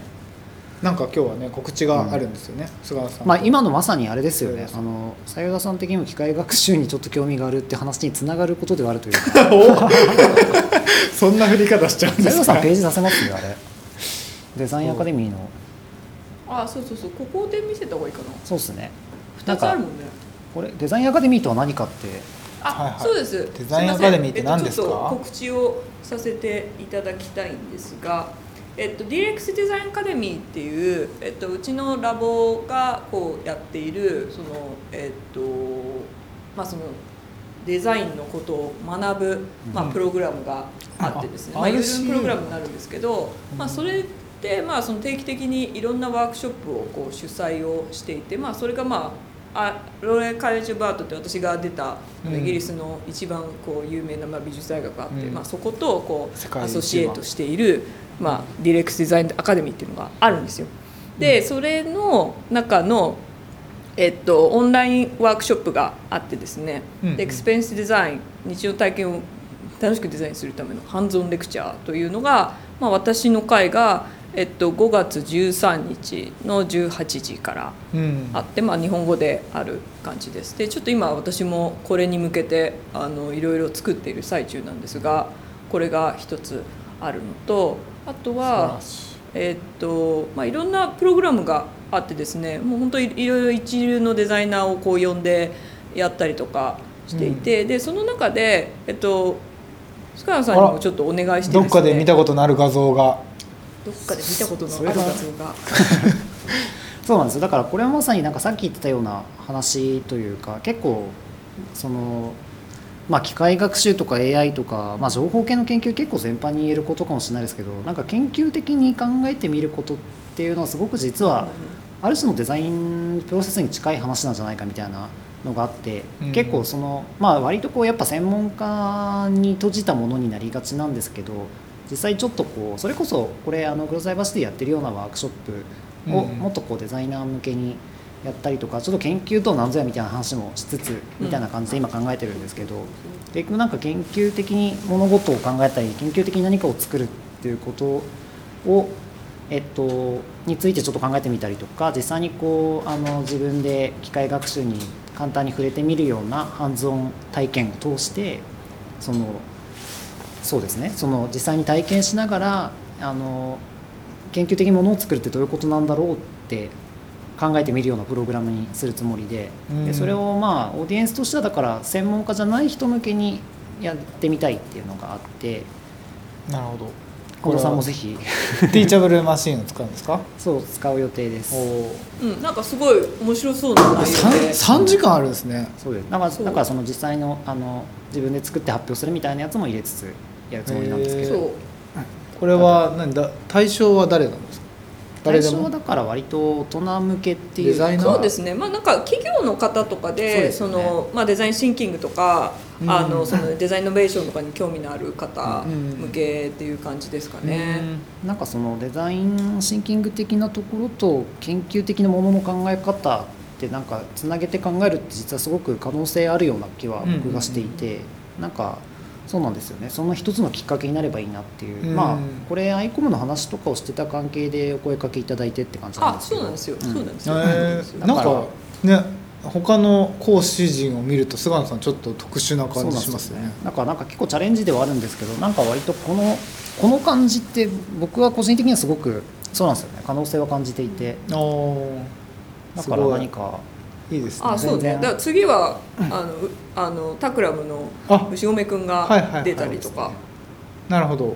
なんか今日はね告知があるんですよね、菅原さん。まあ今のまさにあれですよね。あのさゆださん的にも機械学習にちょっと興味があるって話につながることではあるというか。*laughs* *laughs* そんな振り方しちゃうんでさゆすか？ださんページ出せますよあれ。*laughs* デザインアカデミーの。あそうそうそう。ここで見せた方がいいかな。そうですね。2つあるもんね。これデザインアカデミーとは何かってあ、はいはい。そうです。デザインアカデミーって何ですか？えっとちょっと告知をさせていただきたいんですがえっと、DX デザインアカデミーっていう、えっと、うちのラボがこうやっているその、えっとまあ、そのデザインのことを学ぶ、まあ、うんプログラムがあってですね、あまあ、有 RCA 料プログラムになるんですけど、まあ、それで、まあ、その定期的にいろんなワークショップをこう主催をしていて、まあ、それがまああローレン・カレッジ・バートって私が出た、うん。イギリスの一番こう有名なまあ美術大学があって、うん。まあ、そことこうアソシエイトしている、まあ、ディレクスデザインアカデミーっていうのがあるんですよ。でそれの中のえっと、オンラインワークショップがあってですね、うんうん。エクスペンスデザイン日常体験を楽しくデザインするためのハンズオンレクチャーというのが、まあ、私の会が、えっと、5月13日の18時からうん。あって、まあ、日本語である感じです。でちょっと今私もこれに向けてあのいろいろ作っている最中なんですがこれが一つあるのとあとはえーっとまあ、いろんなプログラムがあってですねもう本当にいろいろ一流のデザイナーをこう呼んでやったりとかしていて、でその中で、えっと、塚原さんにもちょっとお願いしてどっかで見たこことのある画像がどっかで見たことのある画像が。*laughs* そうなんですよ。だからこれはまさになんかさっき言ってたような話というか結構そのまあ機械学習とか AI とか、まあ、情報系の研究結構全般に言えることかもしれないですけどなんか研究的に考えてみることっていうのはすごく実はある種のデザインプロセスに近い話なんじゃないかみたいなのがあって、うん。結構そのまあ割とこうやっぱ専門家に閉じたものになりがちなんですけど実際ちょっとこうそれこそこれあのクロスダイバーシティやってるようなワークショップをうん。もっとこうデザイナー向けにやったりとかちょっと研究とは何ぞやみたいな話もしつつみたいな感じで今考えてるんですけど結局なんか研究的に物事を考えたり研究的に何かを作るっていうことをえっと、についてちょっと考えてみたりとか実際にこうあの自分で機械学習に簡単に触れてみるようなハンズオン体験を通してそのそうですね。その実際に体験しながらあの研究的にものを作るってどういうことなんだろうって考えてみるようなプログラムにするつもりで。うん。でそれをまあオーディエンスとしてはだから専門家じゃない人向けにやってみたいっていうのがあって。なるほど。近藤さんもぜひティーチャブルマシンを使うんですか？*laughs* そう使う予定です。うん、なんかすごい面白そうな内容で。3, 時間あるんですね。そうです。だからだからその実際のあの自分で作って発表するみたいなやつも入れつつやるつもりなんですけど。これは何だ？対象は誰なんですか？誰でも。最初はだから割と大人向けっていうデザイナー？そうですね、まあ、なんか企業の方とかでね。その、まあ、デザインシンキングとか、うん。あのそのデザインノベーションとかに興味のある方うん。向けっていう感じですかね。なんかそのデザインシンキング的なところと研究的なものの考え方ってなんかつなげて考えるって実はすごく可能性あるような気は僕がしていて、なんかそうなんですよね。その一つのきっかけになればいいなっていう、うん。まあこれアイコムの話とかをしてた関係でお声かけいただいてって感じなんあですけど。そうなんですよ、ん。そうなんですよ。えー、なんだかね他の講師陣を見ると菅野さんちょっと特殊な感じしますね。だからなんか結構チャレンジではあるんですけどなんか割とこのこの感じって僕は個人的にはすごくそうなんですよね。可能性は感じていて。だから何かいいですね。あそうね。だから次はあのうあのタクラムのあ牛込くんはいはいはい。が出たりとか、なるほど。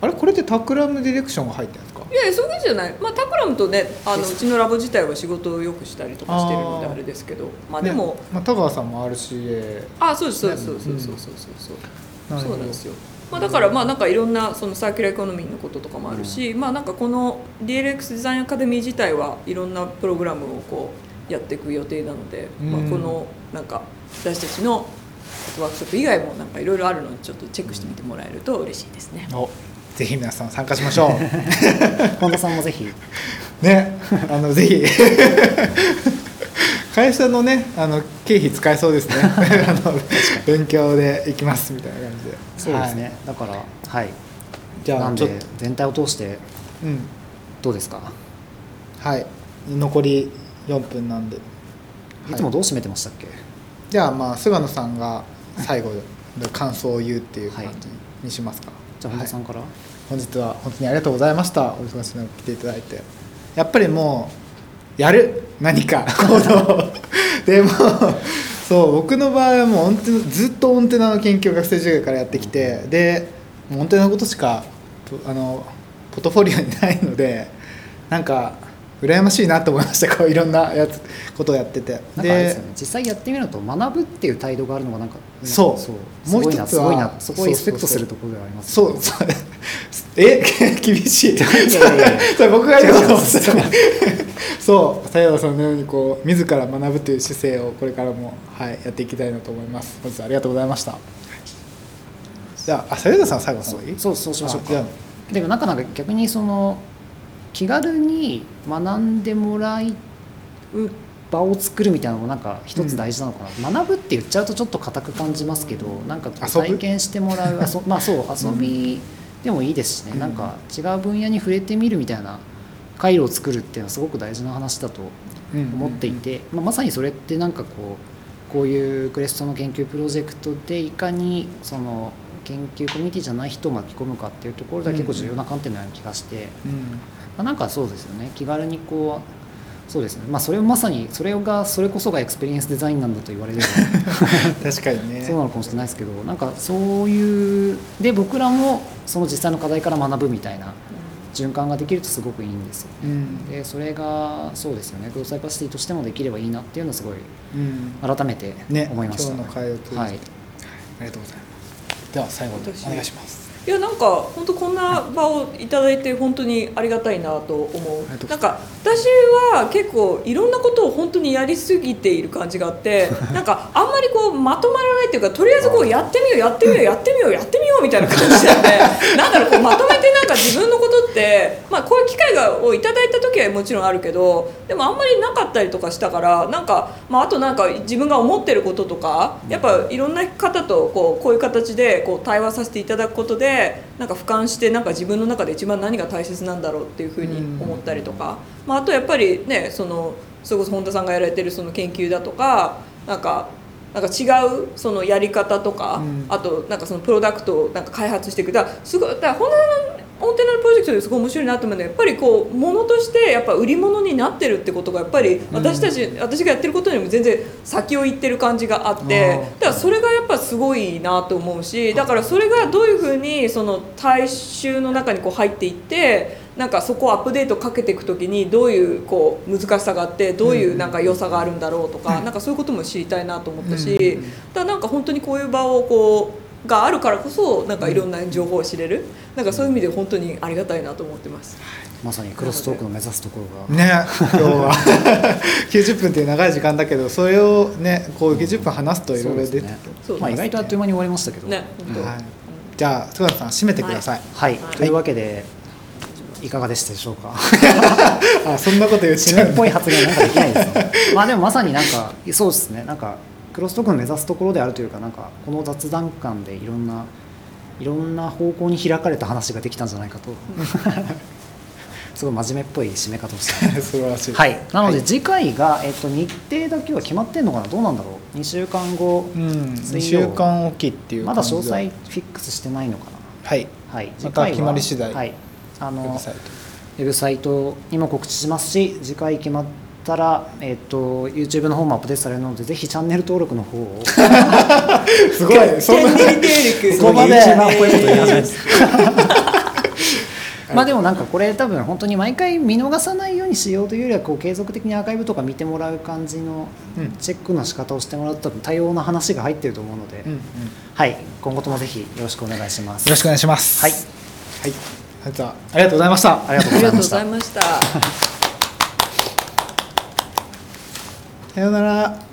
あれこれってタクラムディレクションが入ってるんですか？いやそういうじゃない、まあ、タクラムとねあのうちのラボ自体は仕事をよくしたりとかしてるのであれですけど。まあでも、ねまあ、田川さんも RCA あそうですそうですそうですねそうそうそうそう。なんですよ、まあ、だからまあなんかいろんなそのサーキュラーエコノミーのこととかもあるし、まあなんかこの DLX デザインアカデミー自体はいろんなプログラムをこうやっていく予定なので、まあ、うんこのなんか私たちのワークショップ以外もなんかいろいろあるのでちょっとチェックしてみてもらえると嬉しいですね。おぜひ皆さん参加しましょう。*laughs* 本田さんもぜひ。*laughs* ね。あのぜひ。*laughs* 会社のねあの経費使えそうですね。あの勉強で行きますみたいな感じで。そうですね、はい。だからはい。じゃなんであちょっと。全体を通してうん。どうですか？はい。残り4分なんで。い。つもどう締めてましたっけ、じゃあまあ菅野さんが最後の感想を言うっていう感じにしますか、じゃあ本田さんから、本日は本当にありがとうございました。お忙しい中来ていただいて。やっぱりもうやる。何か *laughs* 行動。でもそう僕の場合はもうずっとオンテナの研究を学生時代からやってきてでオンテナのことしかとあのポートフォリオにないのでなんか羨ましいなと思いました。こういろんなやつことをやってて。でね。実際やってみると学ぶっていう態度があるのがなんかそう。そう。もう一つはすごいなそこをリスペクトするところではありますそうそう。*laughs* え？*laughs* 厳しい。*laughs* それ僕が言うと思って違う。んそう。佐山さんのようにこう自ら学ぶという姿勢をこれからも、はい、やっていきたいなと思います。本日はありがとうございました。じゃああ佐山さん最後の方がいい？そうそうしましょうか。でもなんかなんか逆にその気軽に学んでもらう場を作るみたいなのもなんか一つ大事なのかな、学ぶって言っちゃうとちょっと硬く感じますけどなんか体験してもらう遊まあそう遊びでもいいですしね、うん。なんか違う分野に触れてみるみたいな回路を作るっていうのはすごく大事な話だとうん。思っていて、まあ、まさにそれってなんかこうこういう CREST の研究プロジェクトでいかにその研究コミュニティじゃない人を巻き込むかっていうところでは結構重要な観点のような気がして、うんまあ、なんかそうですよね。気軽にこうそうですね。まあそれをまさにそれがそれこそが experience design なんだと言われれば *laughs* 確かにね。そうなのかもしれないですけどなんかそういうで僕らもその実際の課題から学ぶみたいな循環ができるとすごくいいんですようん。でそれがそうですよね。 xDiversity としてもできればいいなっていうのはすごいうん。改めてね思いました、今日の会を通じて、はい。ありがとうございます。では最後にお願いしますいやなんか本当こんな場をいただいて本当にありがたいなと思う。なんか私は結構いろんなことを本当にやりすぎている感じがあって *laughs* なんかあんまりこうまとまらないっていうかとりあえずこうやってみようやってみようやってみようやってみようみたいな感じなんでなんだろうこうまとめてなんか自分のことってまあこういう機会がをいただいた時はもちろんあるけどでもあんまりなかったりとかしたからなんか、まあ、あとなんか自分が思ってることとかやっぱいろんな方とこうこういう形でこう対話させていただくことでなんか俯瞰してなんか自分の中で一番何が大切なんだろうっていうふうに思ったりとか、まあ、あとやっぱりねそのそれこそ本田さんがやられてるその研究だとかなんかなんか違うそのやり方とか、うん。あとなんかそのプロダクトをなんか開発していくだからすごいだから本田のコンテナのプロジェクトですごい面白いなと思うのはやっぱりこう物としてやっぱ売り物になってるってことがやっぱり私たち、私がやってることよりも全然先を行ってる感じがあってだからそれがやっぱすごいなと思うしだからそれがどういうふうにその大衆の中にこう入っていってなんかそこをアップデートかけていくときにどういうこう難しさがあってどういうなんか良さがあるんだろうとか、なんかそういうことも知りたいなと思ったし、うん。だなんか本当にこういう場をこうがあるからこそなんかいろんな情報を知れる。なんかそういう意味で本当にありがたいなと思ってます。まさにクロストークの目指すところが、ね今日は。90分っていう長い時間だけどそれをねこう90分話すといろいろ出て。くるそうまあ、意外とあっという間に終わりましたけど、ねはい、じゃあ戸田さん締めてください、はい、はい。というわけでいかがでしたでしょうか？*laughs* あそんなこと言っちゃう。っぽい発言なんかできないですねまあでもまさになんかそうですね。なんかクロストークの目指すところであるというかなんかこの雑談感でいろんないろんな方向に開かれた話ができたんじゃないかと。*laughs* すごい真面目っぽい締め方をした *laughs* 素晴らしい。はい。なので次回が、えっと、日程だけは決まってんのかな？どうなんだろう？2週間後。うん、2水曜。週間おきっていうまだ詳細フィックスしてないのかはい。なはい。また次回は決まり次第。はいあウェのブサイト。ウェブサイトにも告知しますし次回決まったら、えっと YouTube の方もアップデートされるのでぜひチャンネル登録の方を。*laughs* すごい。*laughs* そんなそこまで。*laughs* まあでもなんかこれ多分本当に毎回見逃さないようにしようというよりはこう継続的にアーカイブとか見てもらう感じのうん。チェックの仕方をしてもらうと多分多様な話が入ってると思うので、うんうん。よはい。今後ともぜひよろしくお願いします。ろしくお願いします。はい。はいあありがとうございましたありがとうございました。*laughs* さようなら